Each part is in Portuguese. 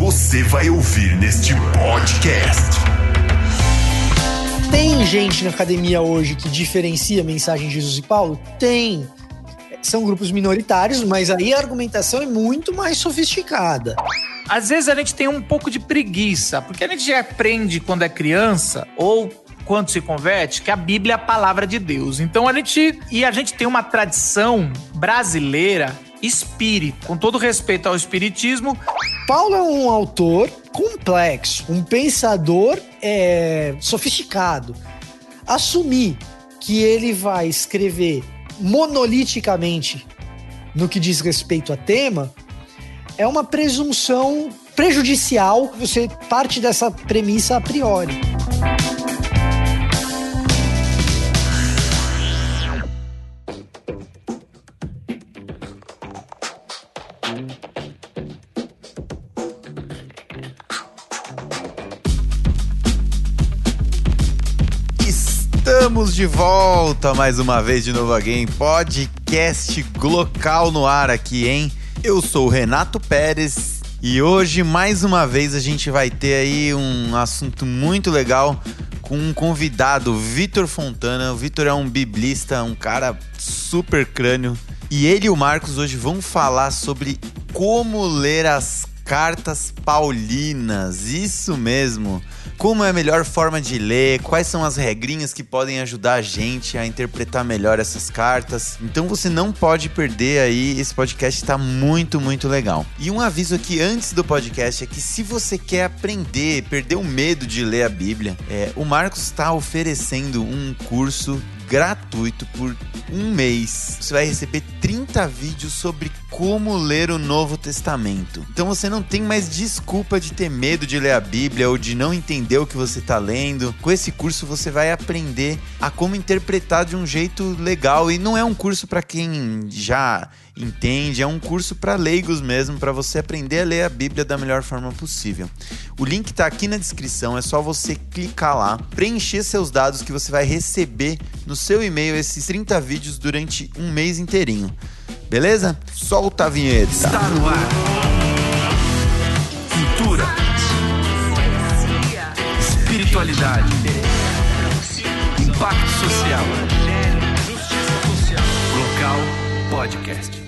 você vai ouvir neste podcast. Tem gente na academia hoje que diferencia a mensagem de Jesus e Paulo? Tem. São grupos minoritários, mas aí a argumentação é muito mais sofisticada. Às vezes a gente tem um pouco de preguiça, porque a gente já aprende quando é criança ou quando se converte que a Bíblia é a palavra de Deus. Então a gente e a gente tem uma tradição brasileira espírita. Com todo respeito ao espiritismo, Paulo é um autor complexo, um pensador é, sofisticado. Assumir que ele vai escrever monoliticamente no que diz respeito a tema é uma presunção prejudicial. Você parte dessa premissa a priori. De volta mais uma vez de novo alguém podcast local no ar aqui, hein? Eu sou o Renato Pérez e hoje mais uma vez a gente vai ter aí um assunto muito legal com um convidado, Vitor Fontana. O Vitor é um biblista, um cara super crânio. E ele e o Marcos hoje vão falar sobre como ler as cartas paulinas. Isso mesmo como é a melhor forma de ler, quais são as regrinhas que podem ajudar a gente a interpretar melhor essas cartas. Então você não pode perder aí, esse podcast está muito, muito legal. E um aviso aqui antes do podcast é que se você quer aprender, perder o medo de ler a Bíblia, é, o Marcos está oferecendo um curso gratuito por um mês. Você vai receber 30 vídeos sobre como ler o Novo Testamento. Então você não tem mais desculpa de ter medo de ler a Bíblia ou de não entender o que você está lendo. Com esse curso você vai aprender a como interpretar de um jeito legal e não é um curso para quem já entende, é um curso para leigos mesmo, para você aprender a ler a Bíblia da melhor forma possível. O link está aqui na descrição, é só você clicar lá, preencher seus dados que você vai receber no seu e-mail esses 30 vídeos durante um mês inteirinho. Beleza? Solta a vinheta. Está no ar. Cultura. Espiritualidade. Impacto social. Local Podcast.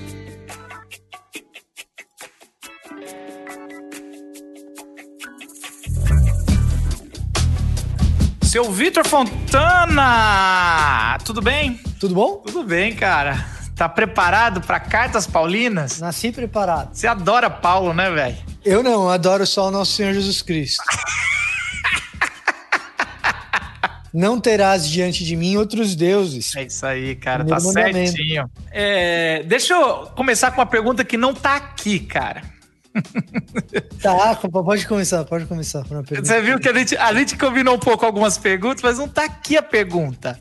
seu Vitor Fontana! Tudo bem? Tudo bom? Tudo bem, cara. Tá preparado para cartas paulinas? Nasci preparado. Você adora Paulo, né, velho? Eu não, adoro só o nosso Senhor Jesus Cristo. Não terás diante de mim outros deuses. É isso aí, cara. Tá certinho. É, deixa eu começar com uma pergunta que não tá aqui, cara. Tá, pode começar, pode começar. Você viu que a gente, a gente combinou um pouco algumas perguntas, mas não tá aqui a pergunta.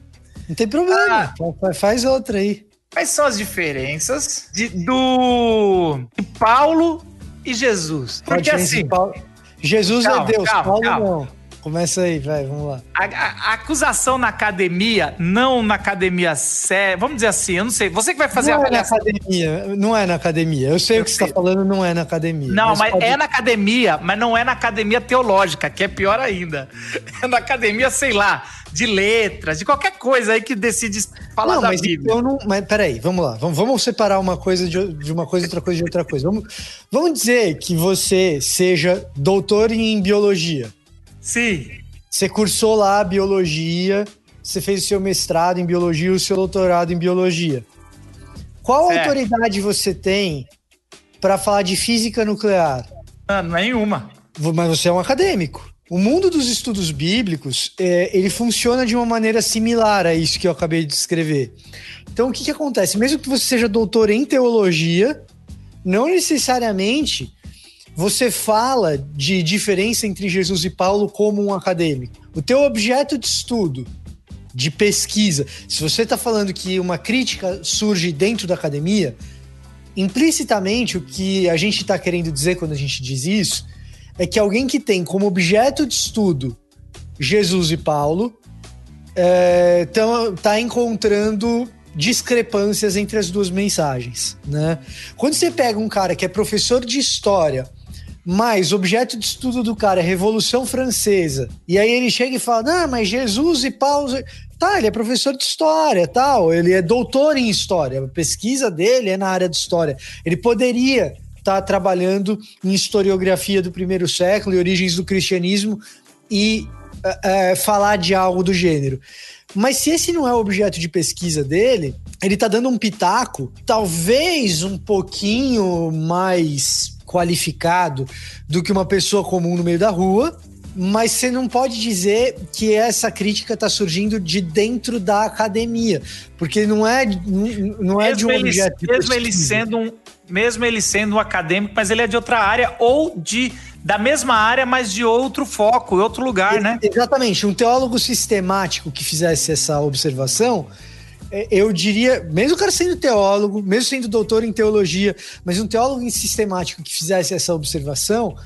Não tem problema, ah, faz outra aí. Quais são as diferenças de, do de Paulo e Jesus? Porque assim. Paulo, Jesus é calma, é Deus, calma, Paulo calma. não. Começa aí, vai, vamos lá. A, a, a, acusação na academia, não na academia séria, vamos dizer assim, eu não sei. Você que vai fazer não a avaliação. É na academia, não é na academia. Eu sei eu o que sei. você está falando, não é na academia. Não, mas, mas pode... é na academia, mas não é na academia teológica, que é pior ainda. É na academia, sei lá, de letras, de qualquer coisa aí que decide falar não, da mas Bíblia. Eu não, mas peraí, vamos lá. Vamos, vamos separar uma coisa de, de uma coisa, outra coisa de outra coisa. Vamos, vamos dizer que você seja doutor em biologia. Sim. Você cursou lá biologia, você fez o seu mestrado em biologia e o seu doutorado em biologia. Qual certo. autoridade você tem para falar de física nuclear? Ah, nenhuma. Mas você é um acadêmico. O mundo dos estudos bíblicos, é, ele funciona de uma maneira similar a isso que eu acabei de descrever. Então, o que, que acontece? Mesmo que você seja doutor em teologia, não necessariamente você fala de diferença entre Jesus e Paulo como um acadêmico. O teu objeto de estudo, de pesquisa, se você está falando que uma crítica surge dentro da academia, implicitamente o que a gente está querendo dizer quando a gente diz isso é que alguém que tem como objeto de estudo Jesus e Paulo está é, encontrando discrepâncias entre as duas mensagens, né? Quando você pega um cara que é professor de história mas objeto de estudo do cara é Revolução Francesa. E aí ele chega e fala: Não, mas Jesus e Paulo. Tá, ele é professor de história, tal, ele é doutor em história. A pesquisa dele é na área de história. Ele poderia estar tá trabalhando em historiografia do primeiro século e origens do cristianismo e é, falar de algo do gênero. Mas se esse não é o objeto de pesquisa dele, ele tá dando um pitaco, talvez um pouquinho mais qualificado do que uma pessoa comum no meio da rua, mas você não pode dizer que essa crítica está surgindo de dentro da academia, porque não é não é de um objeto mesmo ele sendo um mesmo ele sendo um acadêmico, mas ele é de outra área ou de da mesma área, mas de outro foco, outro lugar, né? Exatamente. Um teólogo sistemático que fizesse essa observação, é, eu diria, mesmo o cara sendo teólogo, mesmo sendo doutor em teologia, mas um teólogo sistemático que fizesse essa observação,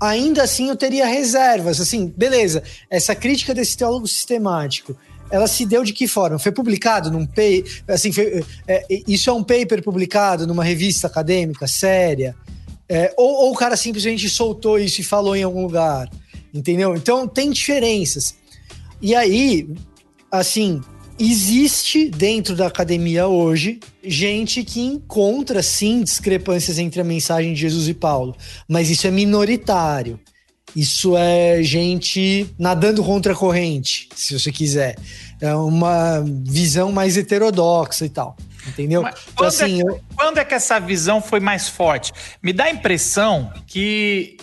ainda assim eu teria reservas. Assim, beleza, essa crítica desse teólogo sistemático, ela se deu de que forma? Foi publicado num paper, assim, foi, é, isso é um paper publicado numa revista acadêmica séria, é, ou, ou o cara simplesmente soltou isso e falou em algum lugar, entendeu? Então tem diferenças. E aí, assim, existe dentro da academia hoje gente que encontra sim discrepâncias entre a mensagem de Jesus e Paulo, mas isso é minoritário. Isso é gente nadando contra a corrente, se você quiser. É uma visão mais heterodoxa e tal. Entendeu? Mas então, quando, assim, é, eu... quando é que essa visão foi mais forte? Me dá a impressão que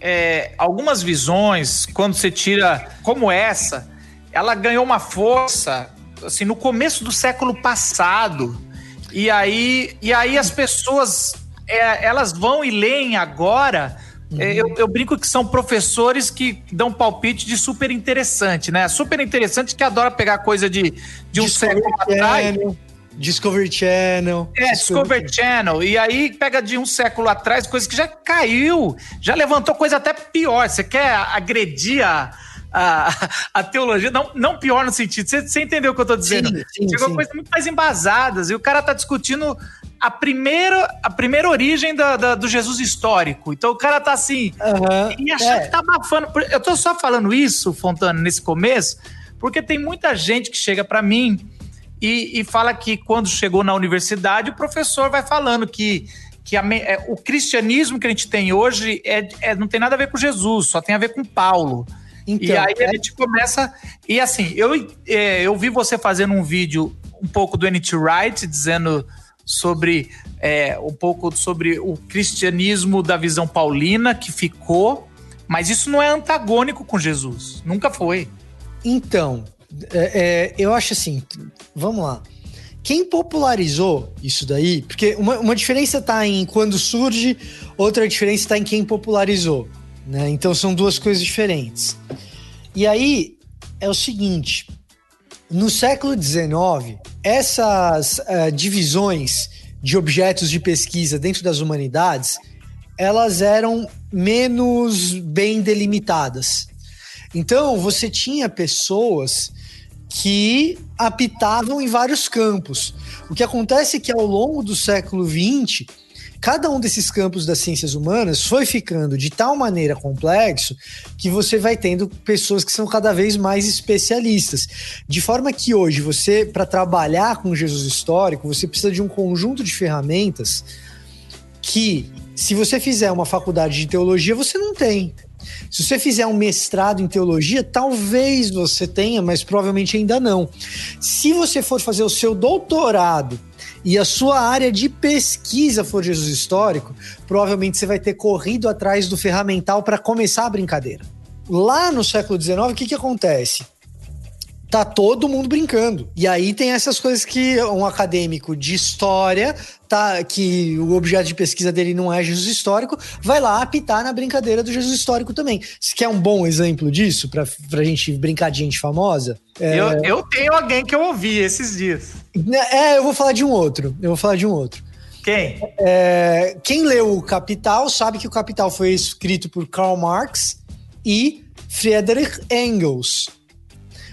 é, algumas visões, quando você tira como essa, ela ganhou uma força assim no começo do século passado. E aí, e aí as pessoas é, elas vão e leem agora. É, uhum. Eu, eu, brinco que são professores que dão palpite de super interessante, né? Super interessante que adora pegar coisa de, de um século atrás. Discovery Channel. É, Discovery Channel. E aí pega de um século atrás coisa que já caiu, já levantou coisa até pior. Você quer agredir a, a, a teologia, não, não pior no sentido, você, você entendeu o que eu tô dizendo? Sim, sim, Chegou sim. coisas muito mais embasadas e o cara tá discutindo a primeira, a primeira origem da, da, do Jesus histórico. Então o cara tá assim, uhum, e achando é. que tá abafando. Eu tô só falando isso, Fontana, nesse começo, porque tem muita gente que chega para mim e, e fala que quando chegou na universidade, o professor vai falando que que a, é, o cristianismo que a gente tem hoje é, é, não tem nada a ver com Jesus, só tem a ver com Paulo. Então, e aí é... a gente começa. E assim, eu, é, eu vi você fazendo um vídeo um pouco do N.T. Wright, dizendo sobre é, um pouco sobre o cristianismo da visão paulina que ficou, mas isso não é antagônico com Jesus, nunca foi. Então, é, é, eu acho assim, vamos lá. Quem popularizou isso daí, porque uma, uma diferença está em quando surge, outra diferença está em quem popularizou. Né? Então são duas coisas diferentes. E aí é o seguinte: no século XIX, essas uh, divisões de objetos de pesquisa dentro das humanidades elas eram menos bem delimitadas. Então, você tinha pessoas que apitavam em vários campos. O que acontece é que ao longo do século XX, cada um desses campos das ciências humanas foi ficando de tal maneira complexo que você vai tendo pessoas que são cada vez mais especialistas. De forma que hoje você, para trabalhar com Jesus histórico, você precisa de um conjunto de ferramentas que, se você fizer uma faculdade de teologia, você não tem. Se você fizer um mestrado em teologia, talvez você tenha, mas provavelmente ainda não. Se você for fazer o seu doutorado e a sua área de pesquisa for Jesus histórico, provavelmente você vai ter corrido atrás do ferramental para começar a brincadeira. Lá no século XIX, o que, que acontece? Tá todo mundo brincando. E aí tem essas coisas que um acadêmico de história, tá, que o objeto de pesquisa dele não é Jesus histórico, vai lá apitar na brincadeira do Jesus histórico também. Você quer um bom exemplo disso pra, pra gente brincar de gente famosa? É... Eu, eu tenho alguém que eu ouvi esses dias. É, eu vou falar de um outro. Eu vou falar de um outro. Quem? É, quem leu o Capital sabe que o Capital foi escrito por Karl Marx e Friedrich Engels.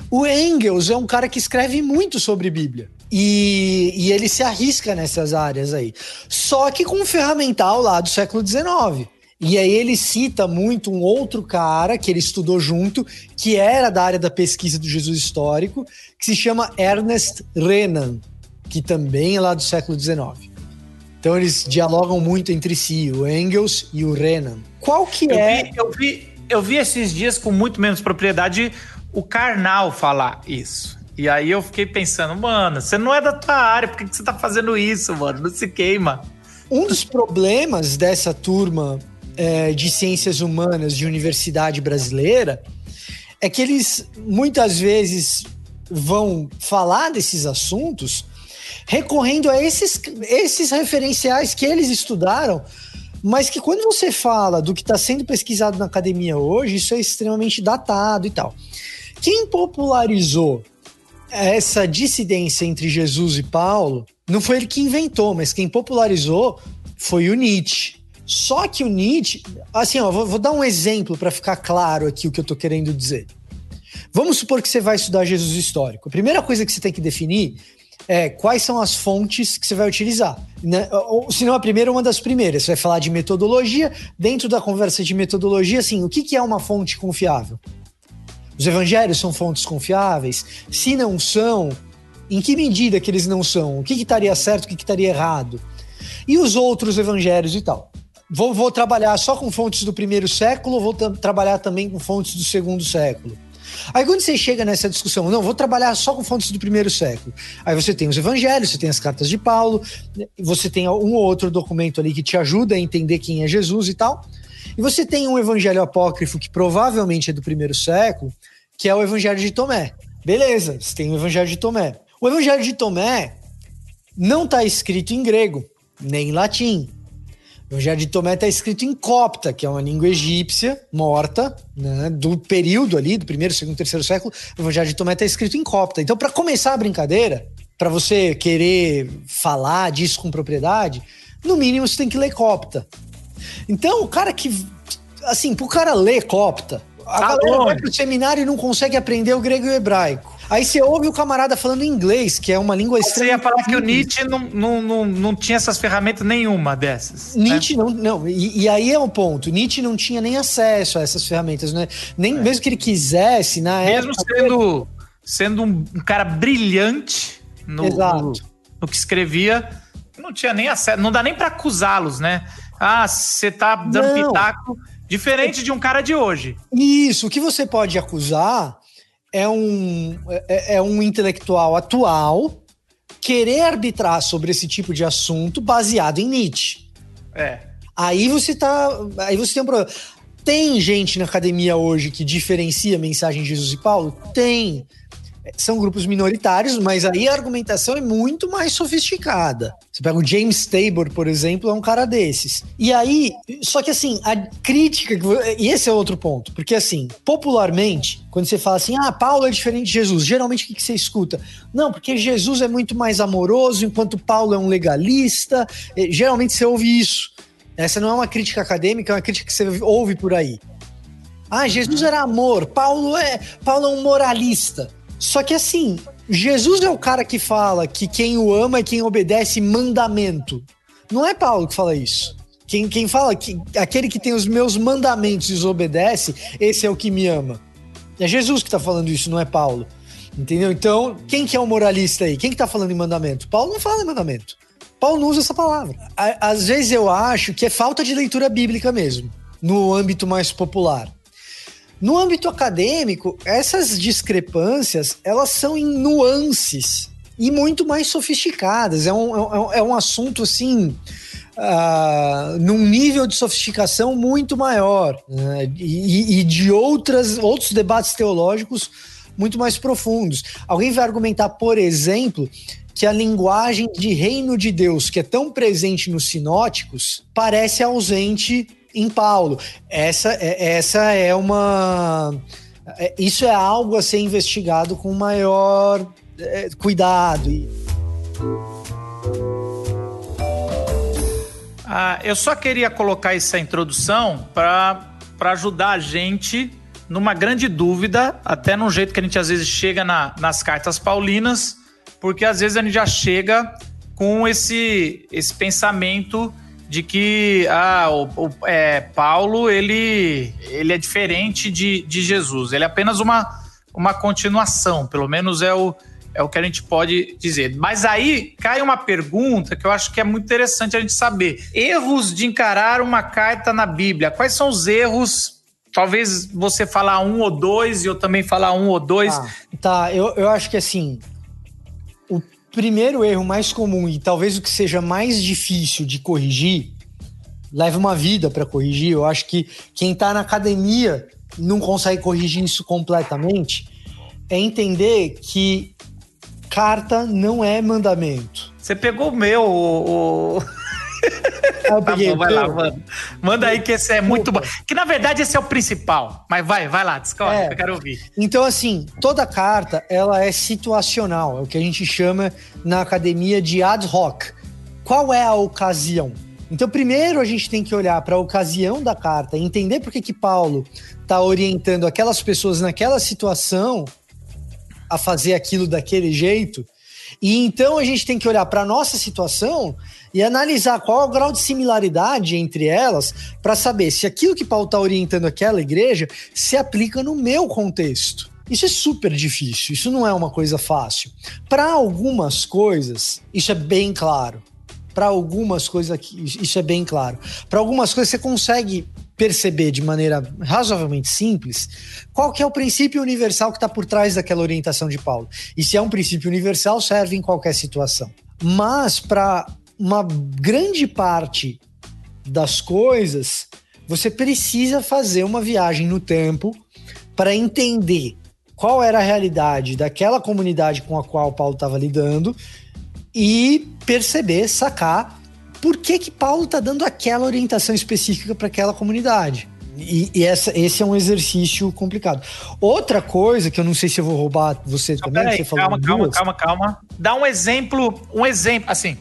O Engels é um cara que escreve muito sobre Bíblia. E, e, ele se arrisca nessas áreas aí. Só que com um ferramental lá do século XIX. E aí ele cita muito um outro cara que ele estudou junto, que era da área da pesquisa do Jesus histórico, que se chama Ernest Renan, que também é lá do século XIX. Então eles dialogam muito entre si, o Engels e o Renan. Qual que eu é? Vi, eu, vi, eu vi esses dias com muito menos propriedade o Karnal falar isso. E aí eu fiquei pensando, mano, você não é da tua área, por que, que você tá fazendo isso, mano? Não se queima. Um dos problemas dessa turma é, de ciências humanas de universidade brasileira é que eles muitas vezes vão falar desses assuntos recorrendo a esses, esses referenciais que eles estudaram, mas que quando você fala do que está sendo pesquisado na academia hoje, isso é extremamente datado e tal. Quem popularizou essa dissidência entre Jesus e Paulo não foi ele que inventou, mas quem popularizou foi o Nietzsche. Só que o Nietzsche, assim, ó, vou, vou dar um exemplo para ficar claro aqui o que eu tô querendo dizer. Vamos supor que você vai estudar Jesus histórico. A primeira coisa que você tem que definir é quais são as fontes que você vai utilizar. Né? Ou, se não a primeira, uma das primeiras. Você vai falar de metodologia. Dentro da conversa de metodologia, assim, o que, que é uma fonte confiável? Os evangelhos são fontes confiáveis? Se não são, em que medida que eles não são? O que, que estaria certo, o que, que estaria errado? E os outros evangelhos e tal? Vou, vou trabalhar só com fontes do primeiro século ou vou trabalhar também com fontes do segundo século? Aí quando você chega nessa discussão, não, vou trabalhar só com fontes do primeiro século. Aí você tem os evangelhos, você tem as cartas de Paulo, você tem um ou outro documento ali que te ajuda a entender quem é Jesus e tal. E você tem um evangelho apócrifo que provavelmente é do primeiro século, que é o evangelho de Tomé. Beleza, você tem o evangelho de Tomé. O evangelho de Tomé não está escrito em grego, nem em latim. O Evangelho de Tomé está escrito em copta, que é uma língua egípcia morta, né, do período ali, do primeiro, segundo, terceiro século. O Evangelho de Tomé está escrito em copta. Então, para começar a brincadeira, para você querer falar disso com propriedade, no mínimo você tem que ler copta. Então, o cara que. Assim, pro cara ler copta, a tá galera vai pro seminário e não consegue aprender o grego e o hebraico. Aí você ouve o camarada falando inglês, que é uma língua estranha. Você ia falar que o Nietzsche não, não, não, não tinha essas ferramentas nenhuma dessas. Né? Nietzsche né? não. não e, e, aí é o ponto. Nietzsche não tinha nem acesso a essas ferramentas, né? Nem, é. Mesmo que ele quisesse, na mesmo época. Mesmo sendo, sendo um, um cara brilhante no, no, no, que escrevia, não tinha nem acesso. Não dá nem para acusá-los, né? Ah, você tá dando não. pitaco. Diferente de um cara de hoje. Isso, o que você pode acusar é um, é, é um intelectual atual querer arbitrar sobre esse tipo de assunto baseado em Nietzsche. É. Aí você tá. Aí você tem um problema. Tem gente na academia hoje que diferencia a mensagem de Jesus e Paulo? Tem são grupos minoritários, mas aí a argumentação é muito mais sofisticada. Você pega o James Tabor, por exemplo, é um cara desses. E aí, só que assim, a crítica, e esse é outro ponto, porque assim, popularmente, quando você fala assim, ah, Paulo é diferente de Jesus, geralmente o que você escuta? Não, porque Jesus é muito mais amoroso, enquanto Paulo é um legalista. Geralmente você ouve isso. Essa não é uma crítica acadêmica, é uma crítica que você ouve por aí. Ah, Jesus era amor, Paulo é, Paulo é um moralista. Só que assim, Jesus é o cara que fala que quem o ama é quem obedece mandamento. Não é Paulo que fala isso. Quem, quem fala que aquele que tem os meus mandamentos e os obedece, esse é o que me ama. É Jesus que tá falando isso, não é Paulo. Entendeu? Então, quem que é o moralista aí? Quem que tá falando em mandamento? Paulo não fala em mandamento. Paulo não usa essa palavra. Às vezes eu acho que é falta de leitura bíblica mesmo, no âmbito mais popular. No âmbito acadêmico, essas discrepâncias elas são em nuances e muito mais sofisticadas. É um, é um, é um assunto assim. Uh, num nível de sofisticação muito maior né? e, e, de outras, outros debates teológicos muito mais profundos. Alguém vai argumentar, por exemplo, que a linguagem de reino de Deus, que é tão presente nos sinóticos, parece ausente em Paulo. Essa é, essa é uma. É, isso é algo a ser investigado com maior é, cuidado. Ah, eu só queria colocar essa introdução para ajudar a gente numa grande dúvida, até num jeito que a gente às vezes chega na, nas cartas paulinas, porque às vezes a gente já chega com esse, esse pensamento de que ah, o, o é, Paulo ele, ele é diferente de, de Jesus. Ele é apenas uma, uma continuação, pelo menos é o, é o que a gente pode dizer. Mas aí cai uma pergunta que eu acho que é muito interessante a gente saber: erros de encarar uma carta na Bíblia. Quais são os erros? Talvez você falar um ou dois e eu também falar um ou dois. Ah, tá, eu, eu acho que assim. O primeiro erro mais comum e talvez o que seja mais difícil de corrigir leva uma vida para corrigir. Eu acho que quem está na academia não consegue corrigir isso completamente. É entender que carta não é mandamento. Você pegou o meu, o... Tá bom, vai lá, manda. Manda aí que esse é muito bom. Que na verdade esse é o principal. Mas vai, vai lá, discorre, é. eu quero ouvir. Então, assim, toda carta ela é situacional, é o que a gente chama na academia de ad hoc. Qual é a ocasião? Então, primeiro a gente tem que olhar para a ocasião da carta, entender por que, que Paulo está orientando aquelas pessoas naquela situação a fazer aquilo daquele jeito. E então a gente tem que olhar para a nossa situação e analisar qual é o grau de similaridade entre elas para saber se aquilo que Paulo está orientando aquela igreja se aplica no meu contexto. Isso é super difícil, isso não é uma coisa fácil. Para algumas coisas, isso é bem claro. Para algumas coisas, isso é bem claro. Para algumas coisas, você consegue perceber de maneira razoavelmente simples qual que é o princípio universal que está por trás daquela orientação de Paulo. E se é um princípio universal, serve em qualquer situação. Mas para uma grande parte das coisas, você precisa fazer uma viagem no tempo para entender qual era a realidade daquela comunidade com a qual Paulo estava lidando e perceber, sacar por que, que Paulo está dando aquela orientação específica para aquela comunidade. E, e, essa, esse é um exercício complicado. Outra coisa que eu não sei se eu vou roubar você não, também, aí, você falou calma, calma, calma, calma. Dá um exemplo, um exemplo, assim.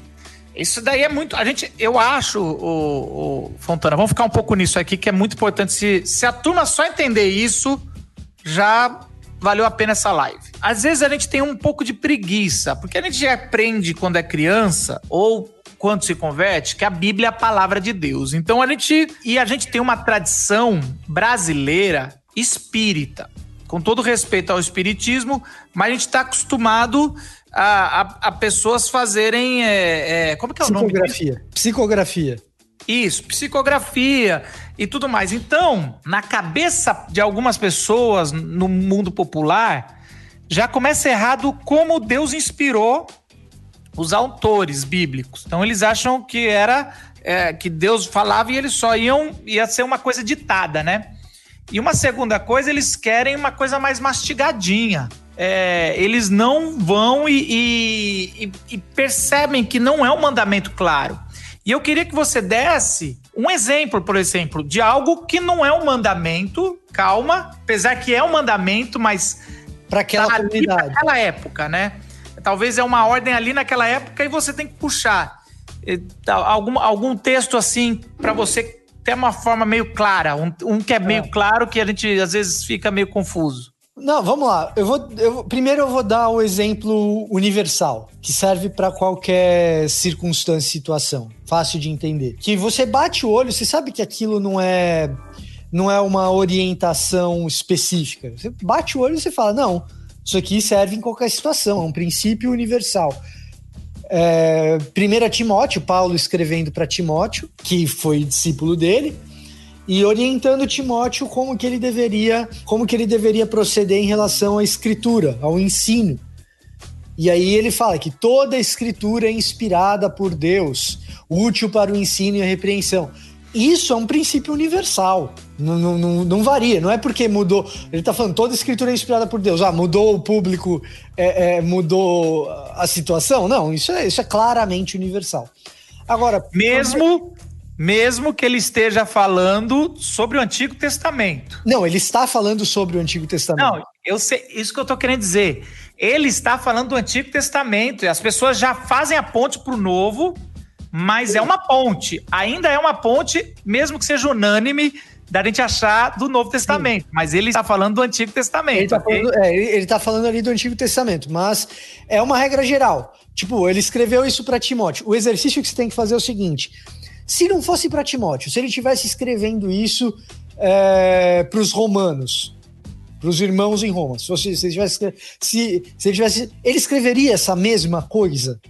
Isso daí é muito. A gente, eu acho, o, o, Fontana, vamos ficar um pouco nisso aqui, que é muito importante. Se, se a turma só entender isso, já valeu a pena essa live. Às vezes a gente tem um pouco de preguiça, porque a gente já aprende quando é criança, ou quando se converte, que a Bíblia é a palavra de Deus. Então a gente. E a gente tem uma tradição brasileira espírita. Com todo respeito ao espiritismo, mas a gente está acostumado a, a, a, pessoas fazerem. É, é, como que é o nome? Psicografia. Psicografia. Isso, psicografia e tudo mais. Então, na cabeça de algumas pessoas no mundo popular, já começa errado como Deus inspirou os autores bíblicos. Então eles acham que era é, que Deus falava e eles só iam ia ser uma coisa ditada, né? E uma segunda coisa, eles querem uma coisa mais mastigadinha. É, eles não vão e, e, e, percebem que não é um mandamento claro. E eu queria que você desse um exemplo, por exemplo, de algo que não é um mandamento, calma, apesar que é um mandamento, mas para aquela tá comunidade, naquela época, né? Talvez é uma ordem ali naquela época e você tem que puxar algum, algum texto assim para você ter uma forma meio clara, um, um que é meio é. claro que a gente às vezes fica meio confuso. Não, vamos lá. Eu vou, eu, primeiro eu vou dar o exemplo universal, que serve para qualquer circunstância, situação, fácil de entender. Que você bate o olho, você sabe que aquilo não é não é uma orientação específica. Você bate o olho e você fala, não, isso aqui serve em qualquer situação, é um princípio universal. É, 1 Timóteo, Paulo escrevendo para Timóteo, que foi discípulo dele, e orientando Timóteo como que ele deveria, como que ele deveria proceder em relação à escritura, ao ensino. E aí ele fala que toda escritura é inspirada por Deus, útil para o ensino e a repreensão. Isso é um princípio universal. Não, não, não, varia. Não é porque mudou. Ele está falando toda escritura é inspirada por Deus. Ah, mudou o público, é, é, mudou a situação. Não, isso é, isso é claramente universal. Agora. Mesmo. Mesmo que ele esteja falando sobre o Antigo Testamento. Não, ele está falando sobre o Antigo Testamento. Não, eu sei, isso que eu estou querendo dizer. Ele está falando do Antigo Testamento e as pessoas já fazem a ponte para o Novo mas é uma ponte. Ainda é uma ponte, mesmo que seja unânime, da gente achar do Novo Testamento. Sim. Mas ele está falando do Antigo Testamento. Ele está falando, é, tá falando ali do Antigo Testamento, mas é uma regra geral. Tipo, ele escreveu isso para Timóteo. O exercício que você tem que fazer é o seguinte: Se não fosse para Timóteo, se ele estivesse escrevendo isso é, para os romanos, para os irmãos em Roma, se, fosse, se, ele tivesse, se, se ele tivesse. Ele escreveria essa mesma coisa?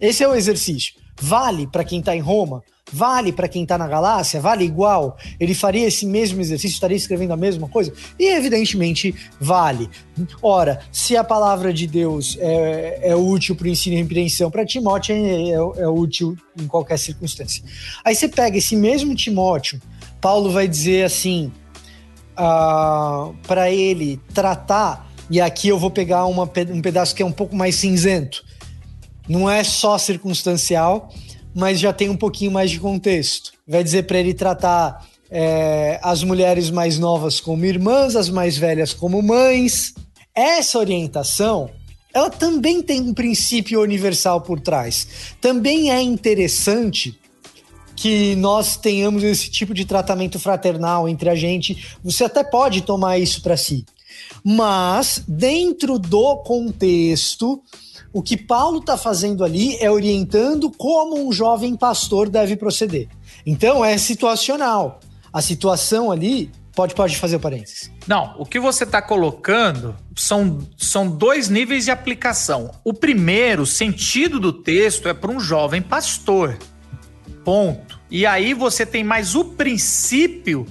Esse é o exercício. Vale para quem está em Roma? Vale para quem está na Galácia? Vale igual? Ele faria esse mesmo exercício? Estaria escrevendo a mesma coisa? E evidentemente vale. Ora, se a palavra de Deus é, é útil para o ensino e repreensão para Timóteo, é, é, é útil em qualquer circunstância. Aí você pega esse mesmo Timóteo, Paulo vai dizer assim uh, ah, para ele tratar, e aqui eu vou pegar uma, um pedaço que é um pouco mais cinzento. Não é só circunstancial, mas já tem um pouquinho mais de contexto. Vai dizer para ele tratar é, as mulheres mais novas como irmãs, as mais velhas como mães. Essa orientação, ela também tem um princípio universal por trás. Também é interessante que nós tenhamos esse tipo de tratamento fraternal entre a gente. Você até pode tomar isso para si. Mas, dentro do contexto, o que Paulo está fazendo ali é orientando como um jovem pastor deve proceder. Então é situacional. A situação ali pode pode fazer o parênteses. Não, o que você está colocando são, são dois níveis de aplicação. O primeiro, o sentido do texto é para um jovem pastor. Ponto. E aí você tem mais o princípio,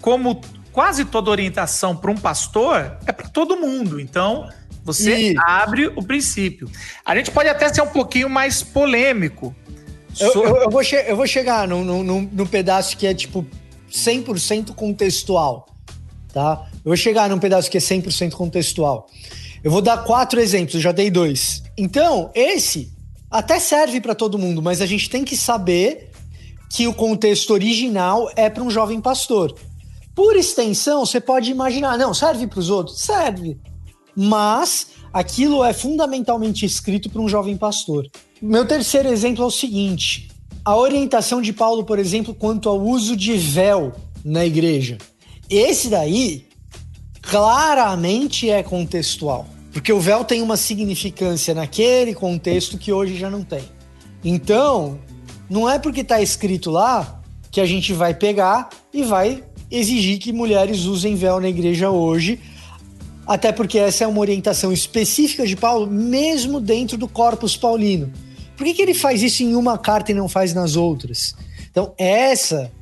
como quase toda orientação para um pastor, é para todo mundo. Então, você e... abre o princípio. A gente pode até ser um pouquinho mais polêmico. Eu, eu, eu vou, eu vou chegar no, no, no pedaço que é tipo 100% contextual, tá? Eu vou chegar num pedaço que é 100% contextual. Eu vou dar quatro exemplos, já dei dois. Então, esse até serve para todo mundo, mas a gente tem que saber que o contexto original é para um jovem pastor. Por extensão, você pode imaginar, não, serve para os outros? Serve mas aquilo é fundamentalmente escrito para um jovem pastor. Meu terceiro exemplo é o seguinte: a orientação de Paulo, por exemplo, quanto ao uso de véu na igreja. Esse daí claramente é contextual, porque o véu tem uma significância naquele contexto que hoje já não tem. Então, não é porque está escrito lá que a gente vai pegar e vai exigir que mulheres usem véu na igreja hoje, até porque essa é uma orientação específica de Paulo, mesmo dentro do corpus paulino. Por que, que ele faz isso em uma carta e não faz nas outras? Então, essa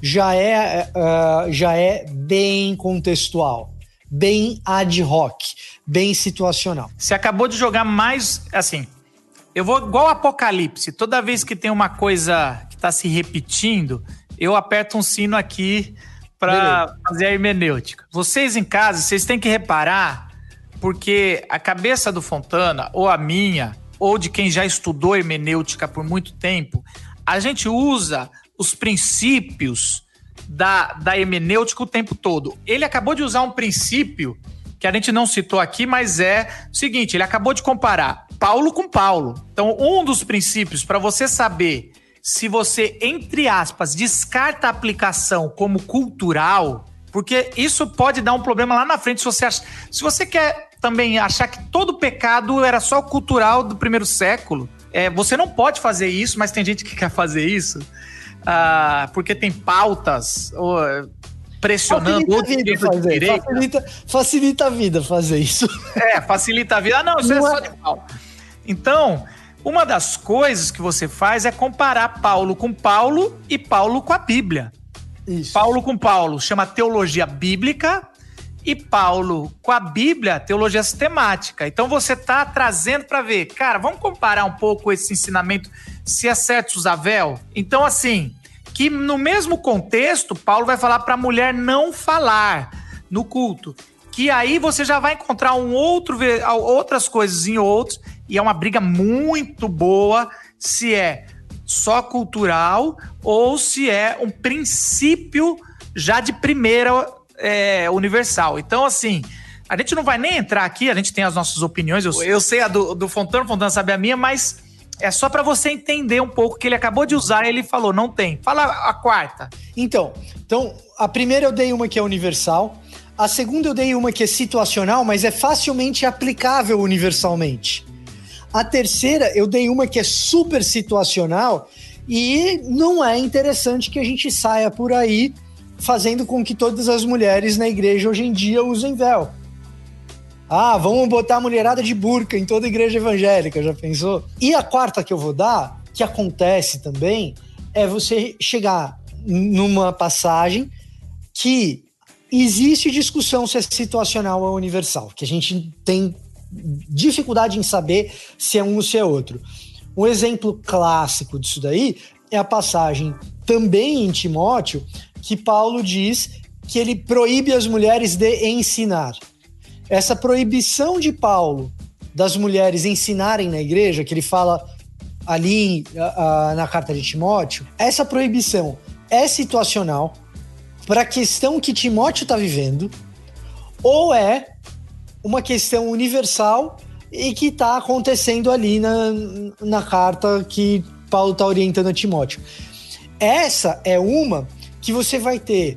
já é, uh, já é bem contextual, bem ad hoc, bem situacional. Você acabou de jogar mais. Assim, eu vou igual Apocalipse. Toda vez que tem uma coisa que está se repetindo, eu aperto um sino aqui para fazer a hermenêutica. Vocês em casa, vocês têm que reparar, porque a cabeça do Fontana, ou a minha, ou de quem já estudou hermenêutica por muito tempo, a gente usa os princípios da, da hermenêutica o tempo todo. Ele acabou de usar um princípio que a gente não citou aqui, mas é o seguinte: ele acabou de comparar Paulo com Paulo. Então, um dos princípios para você saber se você, entre aspas, descarta a aplicação como cultural, porque isso pode dar um problema lá na frente se você acha, se você quer também achar que todo pecado era só cultural do primeiro século, é, você não pode fazer isso, mas tem gente que quer fazer isso, ah, porque tem pautas ou, pressionando facilita outro fazer, facilita, facilita, a vida fazer isso. É, facilita a vida. Ah, não, isso não é, é só de pau. Então, uma das coisas que você faz é comparar Paulo com Paulo e Paulo com a Bíblia. Isso. Paulo com Paulo chama teologia bíblica e Paulo com a Bíblia, teologia sistemática. Então você está trazendo para ver, cara, vamos comparar um pouco esse ensinamento se é certo usar véu? Então assim, que no mesmo contexto, Paulo vai falar para a mulher não falar no culto, que aí você já vai encontrar um outro outras coisas em outros e é uma briga muito boa se é só cultural ou se é um princípio já de primeira é, universal. Então, assim, a gente não vai nem entrar aqui, a gente tem as nossas opiniões. Eu, eu sei a do, do Fontana, Fontana sabe a minha, mas é só para você entender um pouco que ele acabou de usar. Ele falou, não tem. Fala a quarta. Então, então a primeira eu dei uma que é universal. A segunda eu dei uma que é situacional, mas é facilmente aplicável universalmente. A terceira, eu dei uma que é super situacional E não é interessante que a gente saia por aí fazendo com que todas as mulheres na igreja hoje em dia usem véu. Ah, vamos botar a mulherada de burca em toda igreja evangélica, já pensou? E a quarta que eu vou dar, que acontece também, é você chegar numa passagem que existe discussão se é situacional ou universal, que a gente tem dificuldade em saber se é um ou se é outro. Um exemplo clássico disso daí é a passagem também em Timóteo, que Paulo diz que ele proíbe as mulheres de ensinar. Essa proibição de Paulo das mulheres ensinarem na igreja, que ele fala ali uh, na carta de Timóteo, essa proibição é situacional para a questão que Timóteo está vivendo, ou é uma questão universal e que está acontecendo ali na, na carta que Paulo está orientando a Timóteo. Essa é uma que você vai ter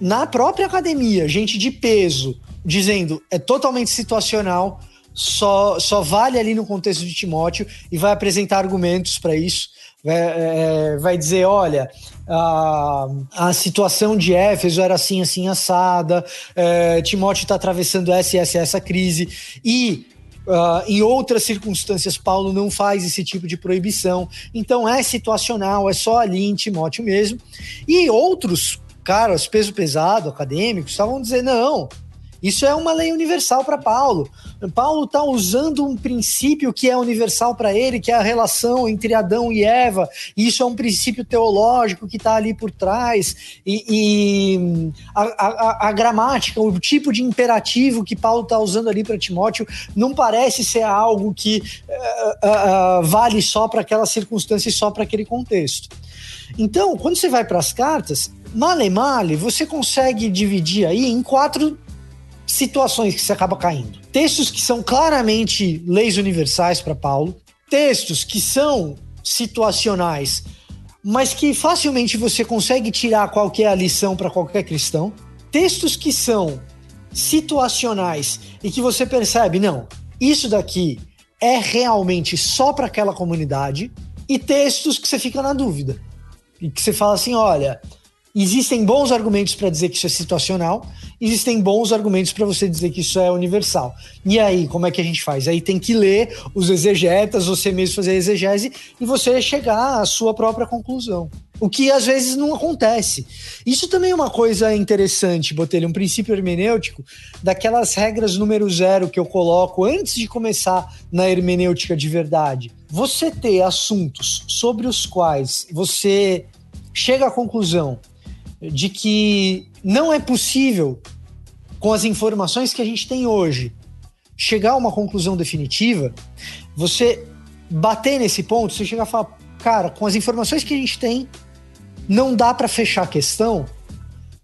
na própria academia, gente de peso, dizendo é totalmente situacional, só, só vale ali no contexto de Timóteo e vai apresentar argumentos para isso. Vai, é, vai dizer: olha, a, a situação de Éfeso era assim, assim, assada, é, Timóteo está atravessando essa essa, essa crise, e Uh, em outras circunstâncias, Paulo não faz esse tipo de proibição. Então é situacional, é só ali em Timóteo mesmo. E outros caras, peso pesado, acadêmicos, estavam dizendo: não, isso é uma lei universal para Paulo. Paulo está usando um princípio que é universal para ele, que é a relação entre Adão e Eva. Isso é um princípio teológico que está ali por trás. E, e a, a, a, gramática, o tipo de imperativo que Paulo está usando ali para Timóteo, não parece ser algo que uh, uh, vale só para aquela circunstância e só para aquele contexto. Então, quando você vai para as cartas, male male, você consegue dividir aí em quatro situações que você acaba caindo. Textos que são claramente leis universais para Paulo, textos que são situacionais, mas que facilmente você consegue tirar qualquer lição para qualquer cristão, textos que são situacionais e que você percebe, não, isso daqui é realmente só para aquela comunidade, e textos que você fica na dúvida. E que você fala assim: olha, existem bons argumentos para dizer que isso é situacional, existem bons argumentos para você dizer que isso é universal. E aí, como é que a gente faz? Aí tem que ler os exegetas, você mesmo fazer exegese e você chegar à sua própria conclusão. O que às vezes não acontece. Isso também é uma coisa interessante, Botelho, um princípio hermenêutico daquelas regras número zero que eu coloco antes de começar na hermenêutica de verdade. Você ter assuntos sobre os quais você chega à conclusão de que não é possível, com as informações que a gente tem hoje, chegar a uma conclusão definitiva, você bater nesse ponto, você chegar a falar, cara, com as informações que a gente tem, não dá para fechar a questão.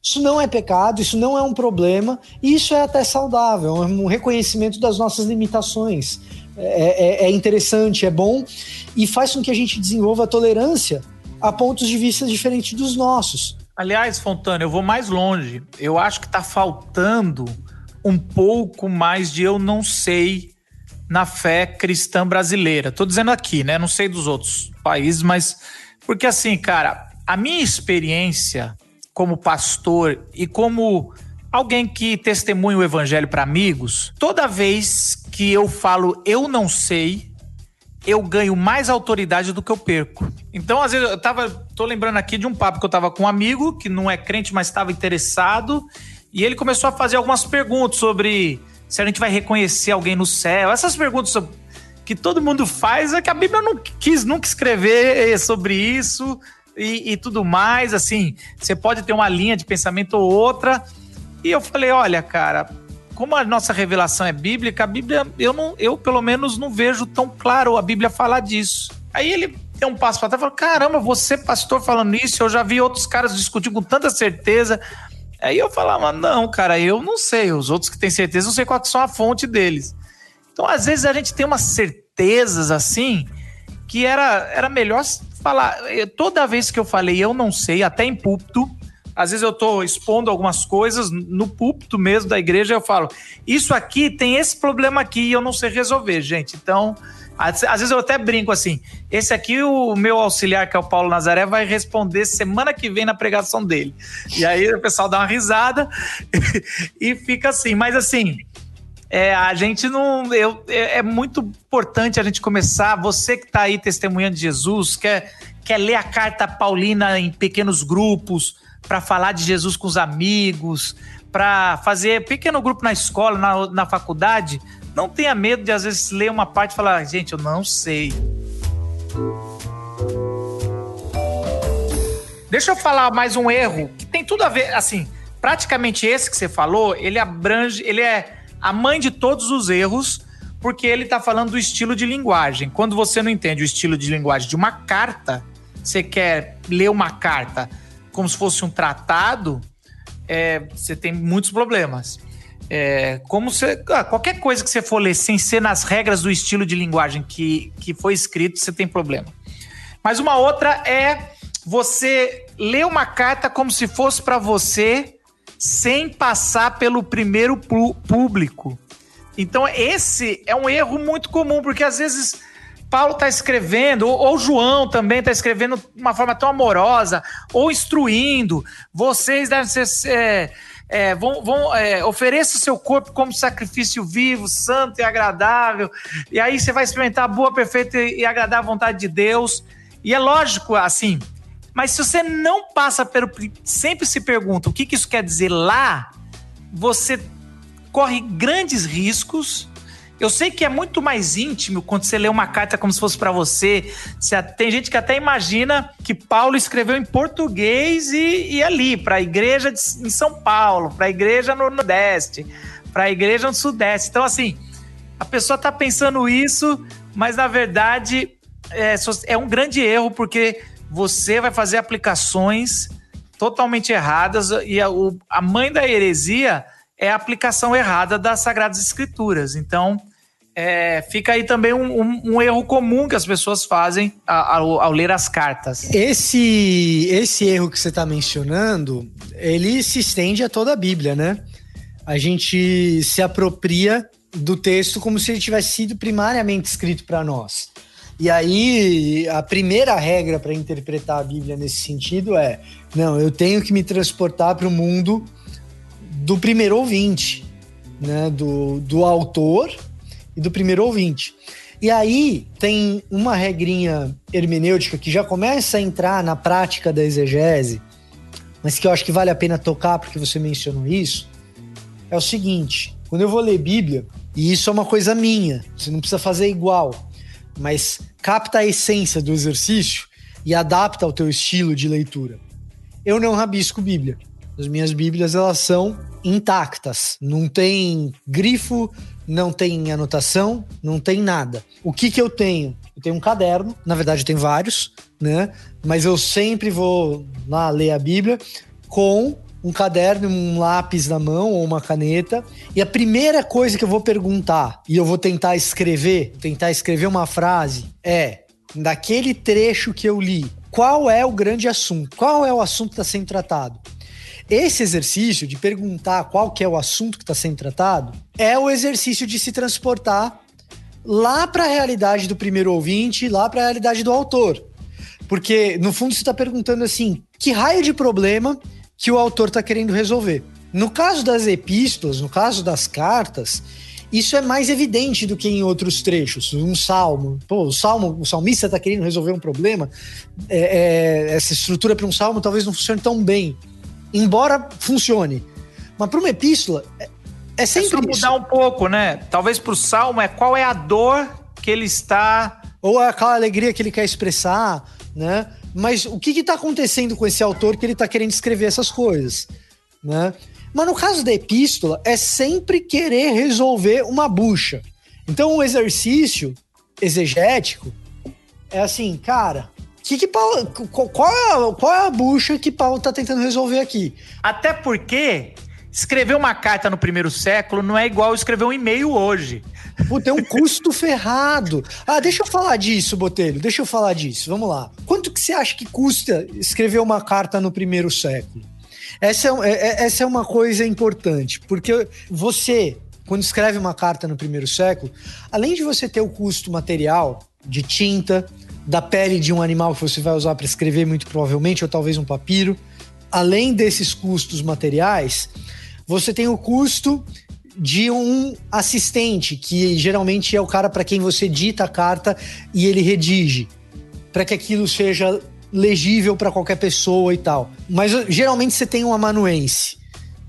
Isso não é pecado, isso não é um problema, e isso é até saudável, é um reconhecimento das nossas limitações. É, é, é interessante, é bom, e faz com que a gente desenvolva a tolerância a pontos de vista diferentes dos nossos. Aliás, Fontana, eu vou mais longe. Eu acho que está faltando um pouco mais de eu não sei na fé cristã brasileira. Tô dizendo aqui, né? Não sei dos outros países, mas porque assim, cara, a minha experiência como pastor e como alguém que testemunha o evangelho para amigos, toda vez que eu falo eu não sei, eu ganho mais autoridade do que eu perco. Então, às vezes, eu tava. tô lembrando aqui de um papo que eu tava com um amigo, que não é crente, mas estava interessado, e ele começou a fazer algumas perguntas sobre se a gente vai reconhecer alguém no céu. Essas perguntas que todo mundo faz é que a Bíblia não quis nunca escrever sobre isso e, e tudo mais. Assim, você pode ter uma linha de pensamento ou outra. E eu falei: olha, cara, como a nossa revelação é bíblica, a Bíblia, eu, não, eu pelo menos não vejo tão claro a Bíblia falar disso. Aí ele deu um passo para trás e falou: caramba, você, pastor, falando isso, eu já vi outros caras discutir com tanta certeza. Aí eu falava: não, cara, eu não sei. Os outros que têm certeza, não sei qual que são a fonte deles. Então, às vezes, a gente tem umas certezas assim que era, era melhor falar. Toda vez que eu falei eu não sei, até em púlpito, às vezes eu estou expondo algumas coisas no púlpito mesmo da igreja, eu falo, isso aqui tem esse problema aqui e eu não sei resolver, gente. Então, Às, vezes eu até brinco assim: esse aqui, o meu auxiliar, que é o Paulo Nazaré, vai responder semana que vem na pregação dele. E aí o pessoal dá uma risada e fica assim. Mas assim, é, a gente não. Eu, é, é, muito importante a gente começar. Você que está aí testemunhando de Jesus, quer, quer ler a carta paulina em pequenos grupos, para falar de Jesus com os amigos, para fazer pequeno grupo na escola, na, na faculdade, não tenha medo de às vezes ler uma parte e falar, gente, eu não sei. Deixa eu falar mais um erro que tem tudo a ver, assim, praticamente esse que você falou, ele abrange, ele é a mãe de todos os erros, porque ele está falando do estilo de linguagem. Quando você não entende o estilo de linguagem de uma carta, você quer ler uma carta como se fosse um tratado, é, você tem muitos problemas. É, como ah, qualquer coisa que você for ler sem ser nas regras do estilo de linguagem que, que foi escrito, você tem problema. Mas uma outra é você ler uma carta como se fosse para você, sem passar pelo primeiro público. Então, esse é um erro muito comum, porque às vezes Paulo está escrevendo, ou, ou, João também está escrevendo de uma forma tão amorosa, ou instruindo, vocês devem ser. É, é, vão, vão é, ofereça o seu corpo como sacrifício vivo, santo e agradável, e aí você vai experimentar a boa, perfeita e agradável vontade de Deus. E é lógico, assim, mas se você não passa pelo. Sempre se pergunta o que, que isso quer dizer lá, você corre grandes riscos eu sei que é muito mais íntimo quando você lê uma carta como se fosse para você. você. Tem gente que até imagina que Paulo escreveu em português e, e ali, para a igreja de, em São Paulo, para a igreja no Nordeste, para a igreja no Sudeste. Então, assim, a pessoa está pensando isso, mas na verdade é, é um grande erro, porque você vai fazer aplicações totalmente erradas e a, o, a mãe da heresia é a aplicação errada das Sagradas Escrituras. Então, é, fica aí também um, um, um, erro comum que as pessoas fazem ao, ao, ler as cartas. Esse, esse erro que você está mencionando, ele se estende a toda a Bíblia, né? A gente se apropria do texto como se ele tivesse sido primariamente escrito para nós. E aí, a primeira regra para interpretar a Bíblia nesse sentido é: não, eu tenho que me transportar para o mundo do primeiro ouvinte, né? Do, do autor e do primeiro ouvinte. E aí tem uma regrinha hermenêutica que já começa a entrar na prática da exegese, mas que eu acho que vale a pena tocar porque você mencionou isso. É o seguinte: quando eu vou ler Bíblia, e isso é uma coisa minha, você não precisa fazer igual, mas capta a essência do exercício e adapta ao teu estilo de leitura. Eu não rabisco Bíblia. As minhas Bíblias elas são intactas, não tem grifo, não tem anotação, não tem nada. O que que eu tenho? Eu tenho um caderno, na verdade tenho vários, né? Mas eu sempre vou lá ler a Bíblia com um caderno, um lápis na mão ou uma caneta. E a primeira coisa que eu vou perguntar e eu vou tentar escrever, tentar escrever uma frase é daquele trecho que eu li. Qual é o grande assunto? Qual é o assunto que está sendo tratado? Esse exercício de perguntar qual que é o assunto que está sendo tratado é o exercício de se transportar lá para a realidade do primeiro ouvinte, lá para a realidade do autor. Porque, no fundo, você está perguntando assim: que raio de problema que o autor está querendo resolver? No caso das epístolas, no caso das cartas, isso é mais evidente do que em outros trechos. Um salmo, pô, o salmo, o salmista está querendo resolver um problema. É, é, essa estrutura para um salmo talvez não funcione tão bem embora funcione. Mas para uma epístola, é, é sempre é mudar isso. um pouco, né? Talvez para o salmo é qual é a dor que ele está. Ou é aquela alegria que ele quer expressar, né? Mas o que está acontecendo com esse autor que ele está querendo escrever essas coisas, né? Mas no caso da epístola, é sempre querer resolver uma bucha. Então, o exercício exegético é assim, cara, que que Paulo, qual, é, qual é a bucha que Paulo tá tentando resolver aqui? Até porque escrever uma carta no primeiro século não é igual escrever um e-mail hoje. Puta, é um custo ferrado. Ah, deixa eu falar disso, Botelho. Deixa eu falar disso. Vamos lá. Quanto que você acha que custa escrever uma carta no primeiro século? Essa é, é, é essa é uma coisa importante, porque você quando escreve uma carta no primeiro século, além de você ter o custo material de tinta, da pele de um animal que você vai usar para escrever, muito provavelmente, ou talvez um papiro, além desses custos materiais, você tem o custo de um assistente, que geralmente é o cara para quem você dita a carta e ele redige, para que aquilo seja legível para qualquer pessoa e tal. Mas geralmente você tem um amanuense,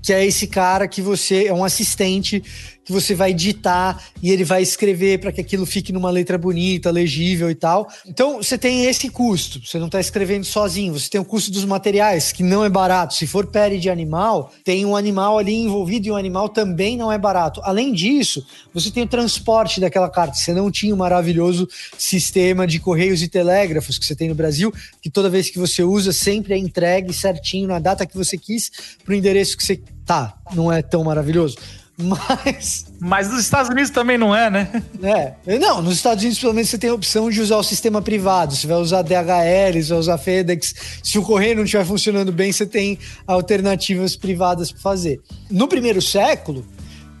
que é esse cara que você é um assistente que você vai ditar e ele vai escrever para que aquilo fique numa letra bonita, legível e tal. Então você tem esse custo. Você não está escrevendo sozinho. Você tem o custo dos materiais, que não é barato. Se for pele de animal, tem um animal ali envolvido e um animal também não é barato. Além disso, você tem o transporte daquela carta. Você não tinha o maravilhoso sistema de correios e telégrafos que você tem no Brasil, que toda vez que você usa sempre é entregue certinho na data que você quis para o endereço que você tá. Não é tão maravilhoso. Mas. Mas nos Estados Unidos também não é, né? É. Não, nos Estados Unidos, pelo menos, você tem a opção de usar o sistema privado. Você vai usar DHL, você vai usar FedEx. Se o correio não estiver funcionando bem, você tem alternativas privadas para fazer. No primeiro século,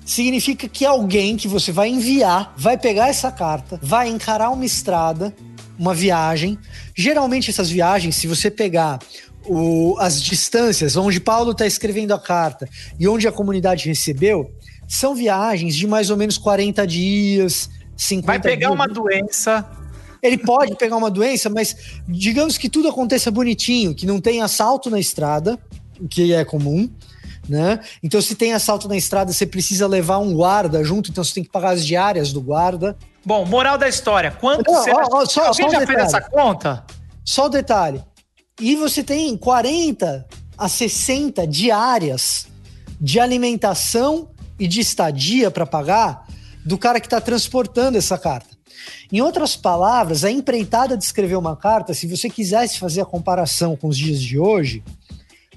significa que alguém que você vai enviar vai pegar essa carta, vai encarar uma estrada, uma viagem. Geralmente, essas viagens, se você pegar o, as distâncias onde Paulo está escrevendo a carta e onde a comunidade recebeu, são viagens de mais ou menos 40 dias, 50 Vai pegar dias. uma doença. Ele pode pegar uma doença, mas digamos que tudo aconteça bonitinho, que não tem assalto na estrada, o que é comum, né? Então, se tem assalto na estrada, você precisa levar um guarda junto, então você tem que pagar as diárias do guarda. Bom, moral da história. Quanto você. ó, só- Alguém só um já fez essa conta? Só o detalhe. E você tem 40 a 60 diárias de alimentação e de estadia para pagar do cara que está transportando essa carta. Em outras palavras, a empreitada de escrever uma carta, se você quisesse fazer a comparação com os dias de hoje,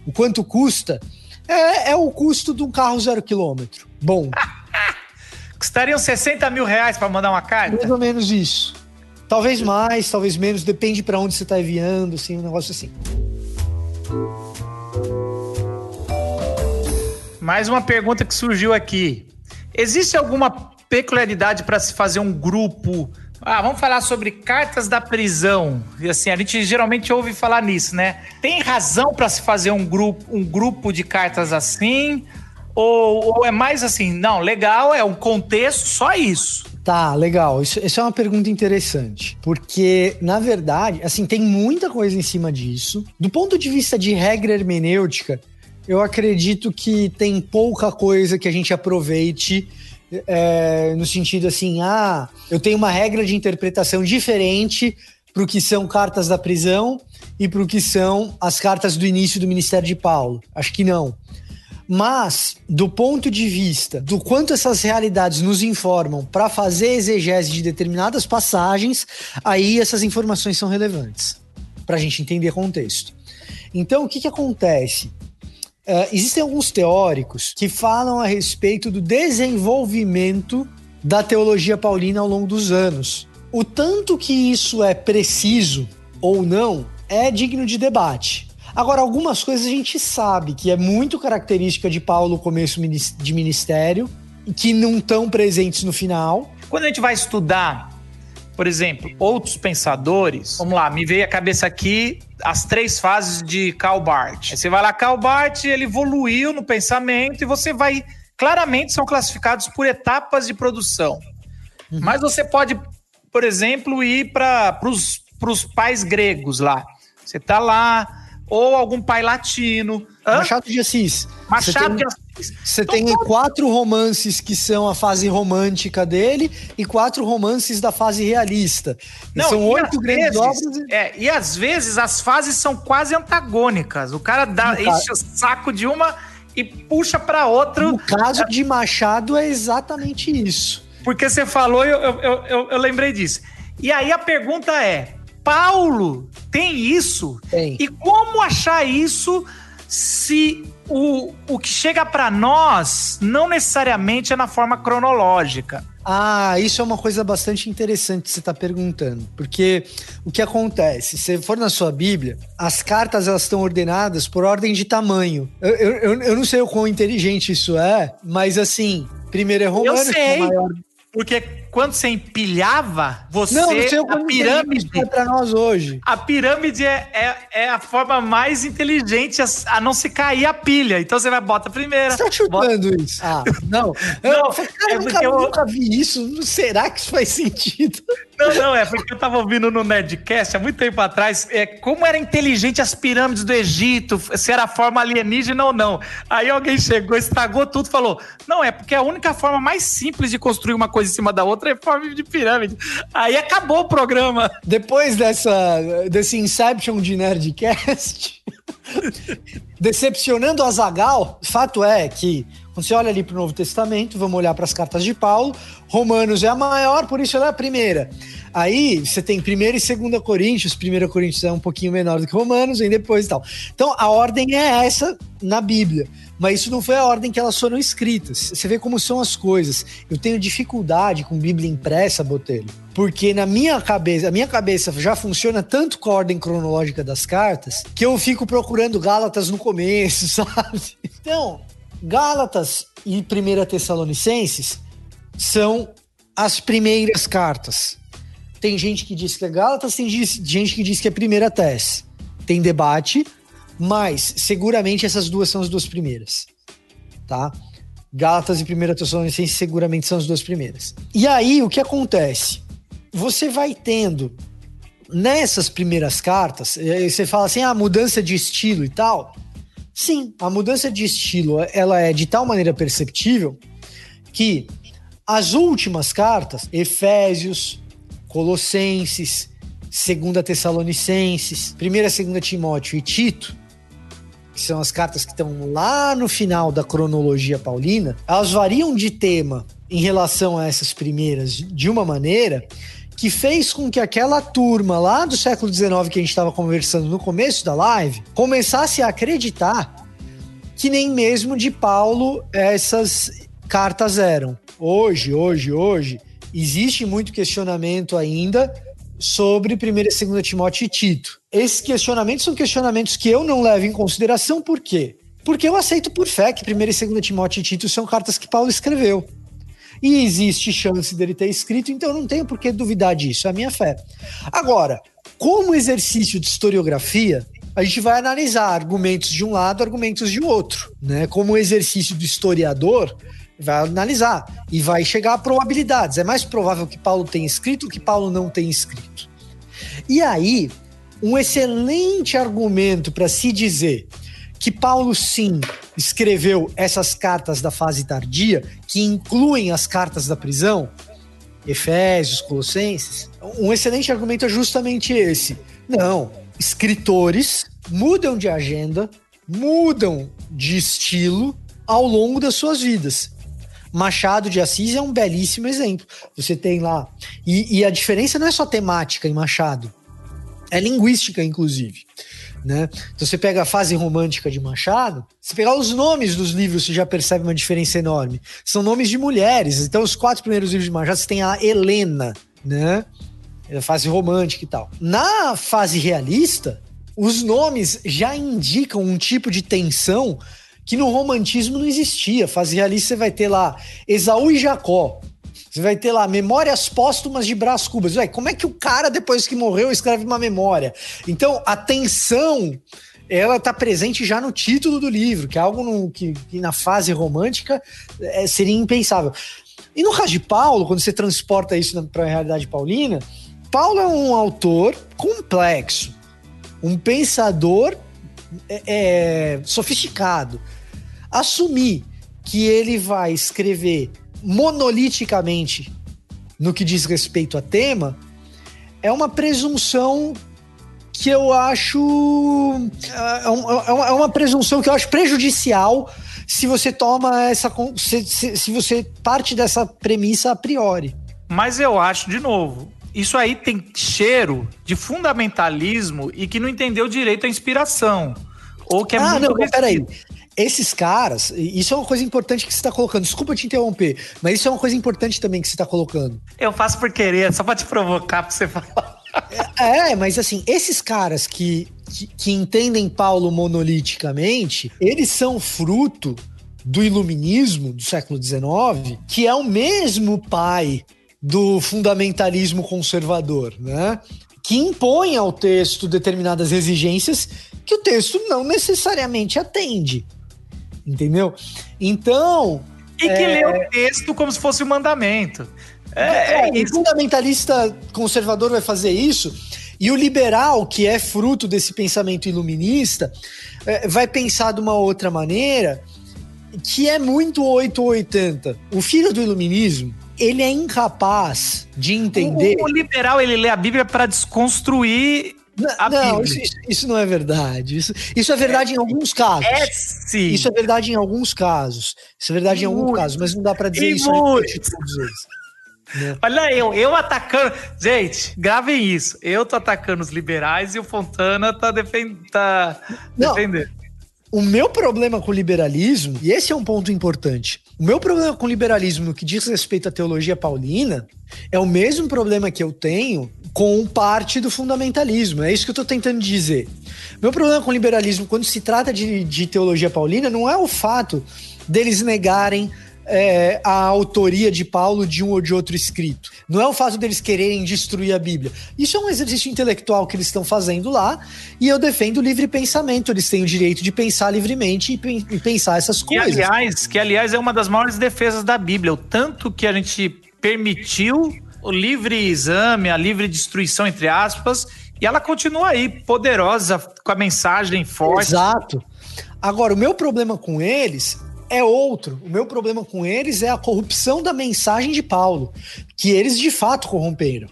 o quanto custa, é, é o custo de um carro zero quilômetro. Bom, Custariam 60 mil reais para mandar uma carta? mais ou menos isso. Talvez mais, talvez menos, depende para onde você está enviando, assim, um negócio assim. Mais uma pergunta que surgiu aqui. Existe alguma peculiaridade para se fazer um grupo? Ah, vamos falar sobre cartas da prisão. E assim, a gente geralmente ouve falar nisso, né? Tem razão para se fazer um grupo, um grupo de cartas assim? Ou, ou é mais assim, não, legal, é um contexto, só isso. Tá, legal. Isso, isso é uma pergunta interessante. Porque, na verdade, assim, tem muita coisa em cima disso. Do ponto de vista de regra hermenêutica, eu acredito que tem pouca coisa que a gente aproveite é, no sentido assim, ah, eu tenho uma regra de interpretação diferente para o que são cartas da prisão e para o que são as cartas do início do ministério de Paulo. Acho que não. Mas, do ponto de vista do quanto essas realidades nos informam para fazer exegese de determinadas passagens, aí essas informações são relevantes para a gente entender contexto. Então, o que, que acontece? Uh, existem alguns teóricos que falam a respeito do desenvolvimento da teologia paulina ao longo dos anos. O tanto que isso é preciso ou não é digno de debate. Agora, algumas coisas a gente sabe que é muito característica de Paulo o começo de ministério, que não estão presentes no final. Quando a gente vai estudar, por exemplo, outros pensadores, vamos lá, me veio a cabeça aqui as três fases de Karl Barth. Você vai lá, Karl Barth, ele evoluiu no pensamento e você vai. Claramente são classificados por etapas de produção. Uhum. Mas você pode, por exemplo, ir para os pais gregos lá. Você tá lá, ou algum pai latino. Hã? Machado de Assis. Machado tem, de Assis. Você então, tem pode... quatro romances que são a fase romântica dele e quatro romances da fase realista. E Não, são e oito grandes vezes, obras. É, e às vezes as fases são quase antagônicas. O cara dá, No enche o saco de uma e puxa para outra. No caso de Machado é exatamente isso. Porque você falou, eu, eu, eu, eu- eu lembrei disso. E aí a pergunta é: Paulo tem isso? Tem. E como achar isso se o, o que chega para nós não necessariamente é na forma cronológica? Ah, isso é uma coisa bastante interessante que você está perguntando, porque o que acontece? Se for na sua Bíblia, as cartas elas estão ordenadas por ordem de tamanho. Eu, eu, eu- não sei o quão inteligente isso é, mas assim, Primeiro é Romanos, Eu é sei. maior. Porque quando você empilhava, você. Não, não sei a pirâmide. é para nós hoje. A pirâmide é, é, é a forma mais inteligente a, a não se cair a pilha. Então você vai, bota a primeira. Você tá chutando isso? Ah, não. Eu, Não, cara, é eu eu- nunca vi isso. Será que isso faz sentido? Não, não, é porque eu tava ouvindo no Nerdcast há muito tempo atrás é, como era inteligente as pirâmides do Egito, se era forma alienígena ou não. Aí alguém chegou, estragou tudo, falou: Não, é porque a única forma mais simples de construir uma coisa em cima da outra é forma de pirâmide. Aí acabou o programa. Depois dessa, desse Inception de Nerdcast, decepcionando a Zagal, fato é que, quando você olha ali para o Novo Testamento, vamos olhar para as cartas de Paulo, Romanos é a maior, por isso ela é a primeira. Aí você tem 1 e 2 Coríntios, 1 Coríntios é um pouquinho menor do que Romanos, vem depois e tal. Então a ordem é essa na Bíblia. Mas isso não foi a ordem que elas foram escritas. Você vê como são as coisas. Eu tenho dificuldade com Bíblia impressa, Botelho. Porque na minha cabeça, a minha cabeça já funciona tanto com a ordem cronológica das cartas, que eu fico procurando Gálatas no começo, sabe? Então, Gálatas e 1 Tessalonicenses são as primeiras cartas. Tem gente que diz que é Gálatas, tem gente que diz que é primeira Tess. Tem debate, mas seguramente essas duas são as duas primeiras, tá? Gálatas e 1 Tessalonicenses seguramente são as duas primeiras. E aí, o que acontece? Você vai tendo nessas primeiras cartas, você fala assim, ah, mudança de estilo e tal. Sim, a mudança de estilo, ela é de tal maneira perceptível que as últimas cartas, Efésios, Colossenses, 2 Tessalonicenses, 1 e 2 Timóteo e Tito, que são as cartas que estão lá no final da cronologia paulina, elas variam de tema em relação a essas primeiras de uma maneira que fez com que aquela turma lá do século XIX que a gente estava conversando no começo da live começasse a acreditar que nem mesmo de Paulo essas cartas eram. Hoje, hoje, hoje, existe muito questionamento ainda sobre 1 e 2 Timóteo e Tito. Esses questionamentos são questionamentos que eu não levo em consideração, por quê? Porque eu aceito por fé que 1 e 2 Timóteo e Tito são cartas que Paulo escreveu. E existe chance dele ter escrito, então eu não tenho por que duvidar disso, é a minha fé. Agora, como exercício de historiografia, a gente vai analisar argumentos de um lado, argumentos de outro, né? Como exercício do historiador, vai analisar e vai chegar a probabilidades. É mais provável que Paulo tenha escrito que Paulo não tenha escrito. E aí, um excelente argumento para se dizer que Paulo sim escreveu essas cartas da fase tardia, que incluem as cartas da prisão, Efésios, Colossenses. Um excelente argumento é justamente esse. Não, escritores mudam de agenda, mudam de estilo ao longo das suas vidas. Machado de Assis é um belíssimo exemplo. Você tem lá. E, e a diferença não é só temática em Machado, é linguística, inclusive. Né? Então você pega a fase romântica de Machado, se pegar os nomes dos livros, você já percebe uma diferença enorme. São nomes de mulheres. Então, os quatro primeiros livros de Machado, você tem a Helena, né? A fase romântica e tal. Na fase realista, os nomes já indicam um tipo de tensão que no romantismo não existia. Fase realista, você vai ter lá Esaú e Jacó. Você vai ter lá Memórias Póstumas de Brás Cubas. Ué, como é que o cara, depois que morreu, escreve uma memória? Então, a tensão, ela tá presente já no título do livro, que é algo no- que, que na fase romântica é, seria impensável. E no caso de Paulo, quando você transporta isso para a realidade paulina, Paulo é um autor complexo, um pensador é, é, sofisticado. Assumir que ele vai escrever monoliticamente no que diz respeito a tema é uma presunção que eu acho é, é uma- é uma presunção que eu acho prejudicial se você toma essa se, se- você parte dessa premissa a priori. Mas eu acho, de novo, isso aí tem cheiro de fundamentalismo e que não entendeu direito a inspiração. Ou que é ah, muito não, mas peraí. Esses caras, isso é uma coisa importante que você está colocando. Desculpa te interromper, mas isso é uma coisa importante também que você está colocando. Eu faço por querer, só pra te provocar, pra você falar. É, mas assim, esses caras que, que, que entendem Paulo monoliticamente, eles são fruto do iluminismo do século XIX, que é o mesmo pai do fundamentalismo conservador, né? Que impõe ao texto determinadas exigências que o texto não necessariamente atende. Entendeu? Então. E que é... lê o texto como se fosse um mandamento. É, é, é o fundamentalista conservador vai fazer isso. E o liberal, que é fruto desse pensamento iluminista, é, vai pensar de uma outra maneira que é muito 880. O filho do iluminismo, ele é incapaz de entender. O, o liberal, ele lê a Bíblia para desconstruir não. Isso, isso, não é verdade. Isso, isso é verdade é, em alguns casos. É sim. Isso é verdade em alguns casos. Isso é verdade em, em alguns casos, mas não dá para dizer isso todos eles. Né? Olha eu, eu atacando. Gente, gravem isso. Eu tô atacando os liberais e o Fontana tá, defend... tá defendendo. O meu problema com o liberalismo, e esse é um ponto importante, o meu problema com o liberalismo no que diz respeito à teologia paulina é o mesmo problema que eu tenho com parte do fundamentalismo. É isso que eu estou tentando dizer. Meu problema com o liberalismo, quando se trata de, de teologia paulina, não é o fato deles negarem é, a autoria de Paulo de um ou de outro escrito. Não é o fato deles quererem destruir a Bíblia. Isso é um exercício intelectual que eles estão fazendo lá e eu defendo o livre pensamento. Eles têm o direito de pensar livremente e, e pensar essas coisas. Que aliás, que, aliás, é uma das maiores defesas da Bíblia. O tanto que a gente permitiu o livre exame, a livre destruição, entre aspas, e ela continua aí, poderosa, com a mensagem forte. Exato. Agora, o meu problema com eles é outro. O meu problema com eles é a corrupção da mensagem de Paulo, que eles de fato corromperam.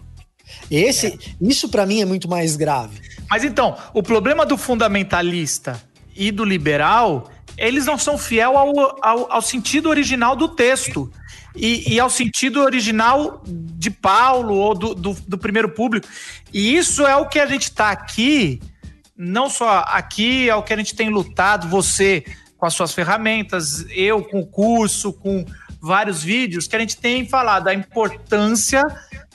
Esse, é. isso para mim é muito mais grave. Mas então, o problema do fundamentalista e do liberal, eles não são fiel ao, ao, ao sentido original do texto. E, e, ao sentido original de Paulo ou do, do, do primeiro público. E isso é o que a gente está aqui, não só aqui, é o que a gente tem lutado, você com as suas ferramentas, eu com o curso, com vários vídeos, que a gente tem falado da importância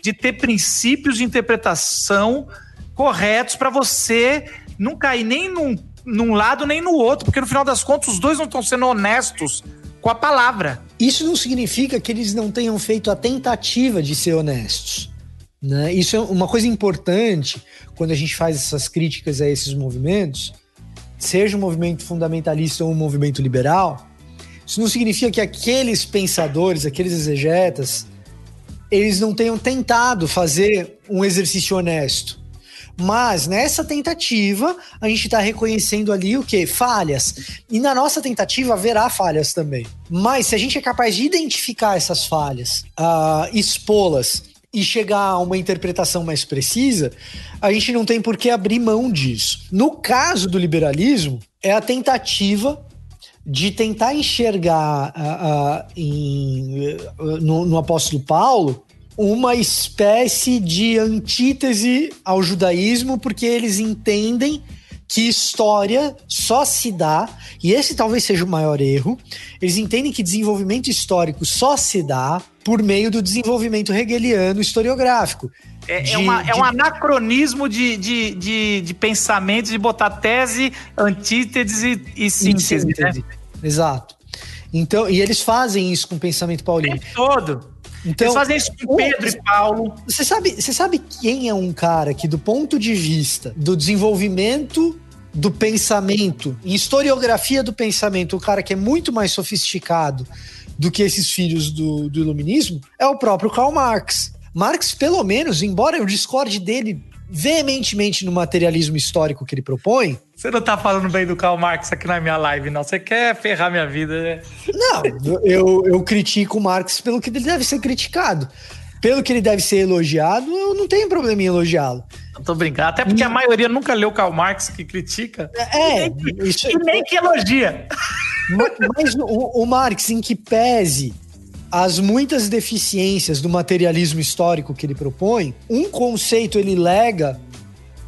de ter princípios de interpretação corretos para você não cair nem num, num lado nem no outro, porque no final das contas os dois não estão sendo honestos com a palavra. Isso não significa que eles não tenham feito a tentativa de ser honestos. Né? Isso é uma coisa importante quando a gente faz essas críticas a esses movimentos, seja um movimento fundamentalista ou um movimento liberal, isso não significa que aqueles pensadores, aqueles exegetas, eles não tenham tentado fazer um exercício honesto. Mas nessa tentativa, a gente está reconhecendo ali o que? Falhas. E na nossa tentativa haverá falhas também. Mas se a gente é capaz de identificar essas falhas, uh, expô-las e chegar a uma interpretação mais precisa, a gente não tem por que abrir mão disso. No caso do liberalismo, é a tentativa de tentar enxergar uh, uh, em, uh, no, no, apóstolo Paulo uma espécie de antítese ao judaísmo, porque eles entendem que história só se dá, e esse talvez seja o maior erro, eles entendem que desenvolvimento histórico só se dá por meio do desenvolvimento hegeliano historiográfico. É, é de, é, uma, de... é um anacronismo de, de, de, de pensamento, de botar tese, antítese e, e síntese, síntese. Né? Exato. Então, e eles fazem isso com o pensamento paulino. O todo. Então, Eles fazem isso com Pedro e Paulo. Você sabe, você sabe quem é um cara que, do ponto de vista do desenvolvimento do pensamento, em historiografia do pensamento, o cara que é muito mais sofisticado do que esses filhos do, do iluminismo, é o próprio Karl Marx. Marx, pelo menos, embora eu discorde dele veementemente no materialismo histórico que ele propõe. Você não tá falando bem do Karl Marx aqui na minha live, não. Você quer ferrar minha vida, né? Não, eu, eu critico o Marx pelo que ele deve ser criticado. Pelo que ele deve ser elogiado, eu não tenho problema em elogiá-lo. Não tô brincando. Até porque a maioria nunca leu Karl Marx que critica. É, e nem, isso... e nem que elogia. Mas, mas o, o Marx, em que pese as muitas deficiências do materialismo histórico que ele propõe, um conceito ele lega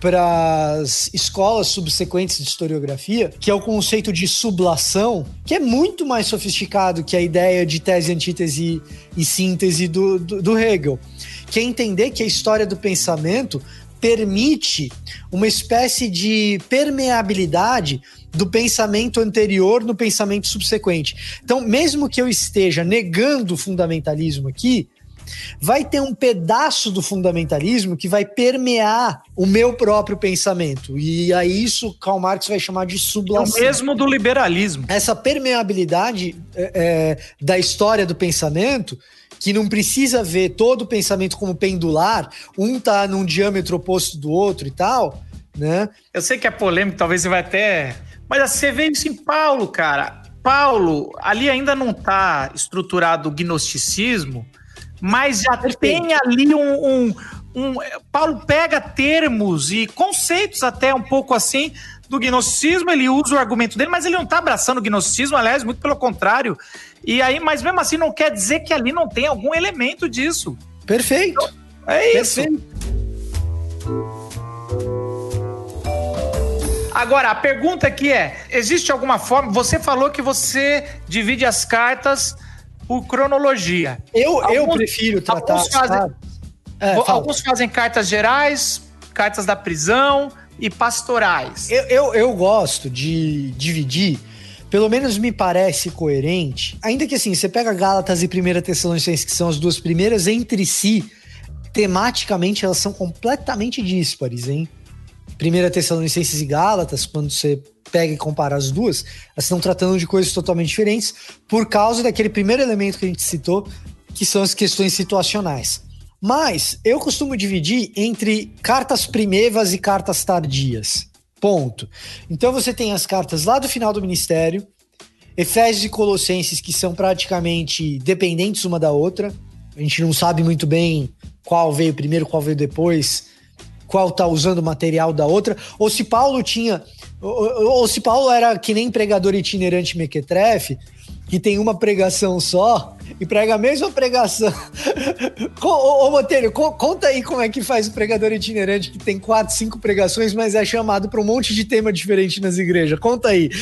para as escolas subsequentes de historiografia, que é o conceito de sublação, que é muito mais sofisticado que a ideia de tese, antítese e síntese do, do, do Hegel, que é entender que a história do pensamento permite uma espécie de permeabilidade do pensamento anterior no pensamento subsequente. Então, mesmo que eu esteja negando o fundamentalismo aqui, vai ter um pedaço do fundamentalismo que vai permear o meu próprio pensamento. E aí isso Karl Marx vai chamar de sublação. É o mesmo do liberalismo. Essa permeabilidade é, é, da história do pensamento que não precisa ver todo o pensamento como pendular, um tá num diâmetro oposto do outro e tal, né? Eu sei que é polêmico, talvez você vai até. Mas você vê isso em Paulo, cara. Paulo, ali ainda não tá estruturado o gnosticismo, mas já Perfeito. tem ali um, um, um, Paulo pega termos e conceitos até um pouco assim do gnosticismo, ele usa o argumento dele, mas ele não está abraçando o gnosticismo, aliás, muito pelo contrário. E aí, mas mesmo assim, não quer dizer que ali não tem algum elemento disso. Perfeito. Então, é isso. Perfeito. Agora, a pergunta aqui é: existe alguma forma? Você falou que você divide as cartas por cronologia. Eu, alguns, eu prefiro tratar. Alguns fazem, é, alguns fazem cartas gerais, cartas da prisão e pastorais. Eu, eu, eu gosto de dividir pelo menos me parece coerente. Ainda que assim, você pega Gálatas e 1 Tessalonicenses, que são as duas primeiras, entre si, tematicamente elas são completamente díspares, hein? 1 Tessalonicenses e Gálatas, quando você pega e compara as duas, elas estão tratando de coisas totalmente diferentes por causa daquele primeiro elemento que a gente citou, que são as questões situacionais. Mas eu costumo dividir entre cartas primevas e cartas tardias. Ponto. Então você tem as cartas lá do final do ministério, Efésios e Colossenses, que são praticamente dependentes uma da outra. A gente não sabe muito bem qual veio primeiro, qual veio depois, qual tá usando o material da outra, ou se Paulo tinha. Ou, ou se Paulo era que nem pregador itinerante mequetrefe, que tem uma pregação só e prega a mesma pregação. ô, ô Botelho, co conta aí como é que faz o pregador itinerante que tem quatro, cinco pregações, mas é chamado para um monte de tema diferente nas igrejas. Conta aí.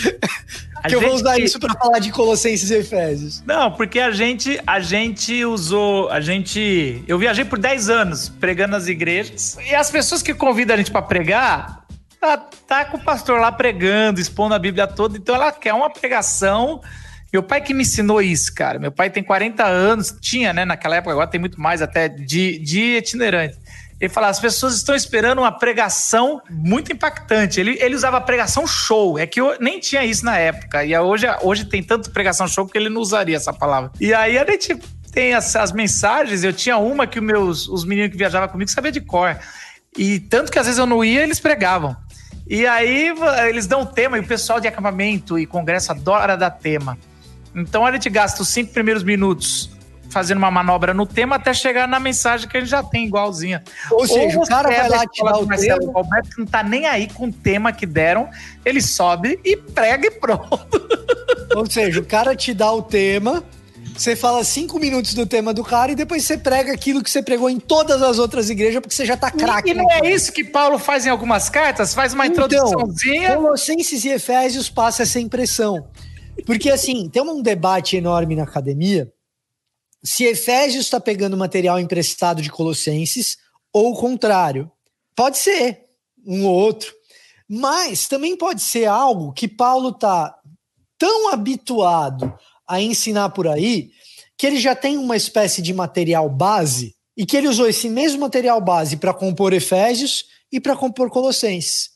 A que eu vou usar isso para falar de Colossenses e Efésios. Não, porque a gente, a gente usou, a gente, eu viajei por 10 anos pregando nas igrejas e as pessoas que convidam a gente para pregar, tá, tá com o pastor lá pregando, expondo a Bíblia toda, então ela quer uma pregação meu pai que me ensinou isso, cara. Meu pai tem 40 anos, tinha, né, naquela época, agora tem muito mais até, de, de itinerante. Ele fala, as pessoas estão esperando uma pregação muito impactante. Ele, ele usava pregação show. É que eu nem tinha isso na época. E hoje, hoje tem tanto pregação show que ele não usaria essa palavra. E aí a gente tem as, as mensagens. Eu tinha uma que meus os meninos que viajavam comigo sabiam de cor. E tanto que às vezes eu não ia, eles pregavam. E aí eles dão tema, e o pessoal de acampamento e congresso adora dar tema. Então a gente gasta os cinco primeiros minutos fazendo uma manobra no tema até chegar na mensagem que a gente já tem igualzinha. Ou seja, Ou o cara vai lá te dar o Marcelo tema. Alberto não tá nem aí com o tema que deram, ele sobe e prega e pronto. Ou seja, o cara te dá o tema, você fala cinco minutos do tema do cara e depois você prega aquilo que você pregou em todas as outras igrejas, porque você já tá craque. E não é isso que Paulo faz em algumas cartas? Faz uma então, introduçãozinha. Colossenses e Efésios passa essa impressão. Porque, assim, tem um debate enorme na academia se Efésios está pegando material emprestado de Colossenses ou o contrário. Pode ser, um ou outro. Mas também pode ser algo que Paulo está tão habituado a ensinar por aí que ele já tem uma espécie de material base e que ele usou esse mesmo material base para compor Efésios e para compor Colossenses.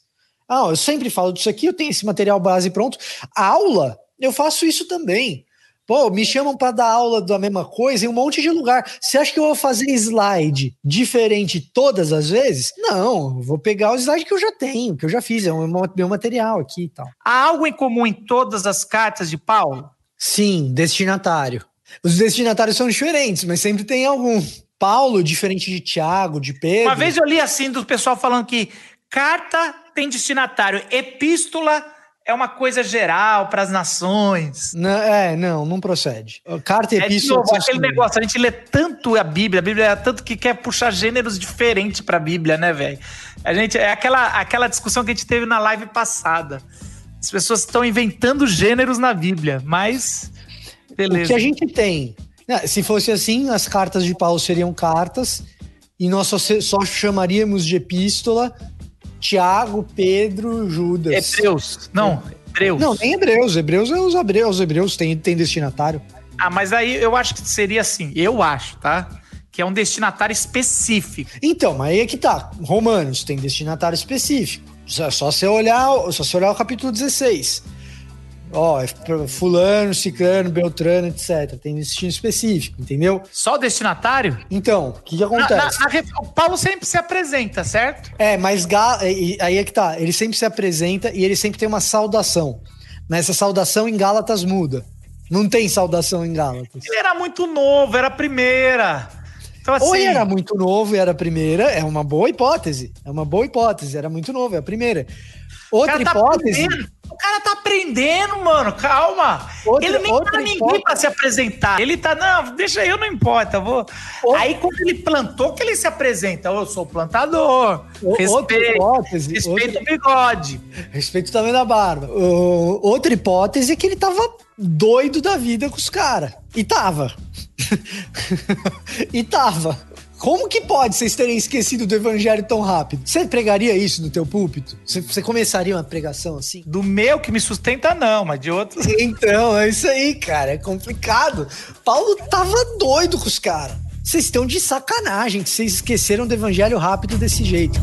Ah, eu sempre falo disso aqui, eu tenho esse material base pronto. A aula eu faço isso também. Pô, me chamam para dar aula da mesma coisa em um monte de lugar. Você acha que eu vou fazer slide diferente todas as vezes? Não, vou pegar o slide que eu já tenho, que eu já fiz, é o meu material aqui e tal. Há algo em comum em todas as cartas de Paulo? Sim, destinatário. Os destinatários são diferentes, mas sempre tem algum. Paulo, diferente de Tiago, de Pedro. Uma vez eu li assim do pessoal falando que carta tem destinatário, epístola é uma coisa geral para as nações. Não, é, não, não procede. Carta e é, epístola. É, aquele negócio, a gente lê tanto a Bíblia, a Bíblia é tanto que quer puxar gêneros diferentes para a Bíblia, né, velho? A gente é aquela, aquela discussão que a gente teve na live passada. As pessoas estão inventando gêneros na Bíblia, mas beleza. O que a gente tem, né, se fosse assim, as cartas de Paulo seriam cartas e nós só, só chamaríamos de epístola Tiago, Pedro, Judas. Hebreus. Não, Hebreus? Não, nem Hebreus. Hebreus é os Hebreus. Os Hebreus têm, têm destinatário. Ah, mas aí eu acho que seria assim, eu acho, tá? Que é um destinatário específico. Então, mas aí é que tá. Romanos tem destinatário específico. Só, você olhar, só você olhar o capítulo 16. Ó, é pra fulano, ciclano, beltrano, etc. Tem destino específico, entendeu? Só o destinatário? Então, o que, que Na- acontece? na- na ref- o Paulo sempre se apresenta, certo? É, mas aí é que tá. Ele sempre se apresenta e ele sempre tem uma saudação. Nessa saudação em Gálatas muda. Não tem saudação em Gálatas. Ele era muito novo, era a primeira. Então, assim, Ou ele era muito novo e era a primeira, é uma boa hipótese. É uma boa hipótese, era muito novo, é a primeira. Outra tá hipótese. aprendendo. O cara tá aprendendo, mano. Calma. Outra- ele nem outra tá ninguém hipótese. pra se apresentar. Ele tá, não, deixa eu, não importa. Vou. Outra- Aí, quando ele plantou, que ele se apresenta. Eu sou plantador. O- outra Respeito. hipótese, Respeito outra- o bigode. Respeito também da barba. Outra hipótese é que ele tava doido da vida com os caras. E tava. e tava. Como que pode vocês terem esquecido do evangelho tão rápido? Você pregaria isso no teu púlpito? Você, você começaria uma pregação assim? Do meu que me sustenta, não, mas de outros. Então, é isso aí, cara. É complicado. Paulo tava doido com os caras. Vocês estão de sacanagem que vocês esqueceram do evangelho rápido desse jeito.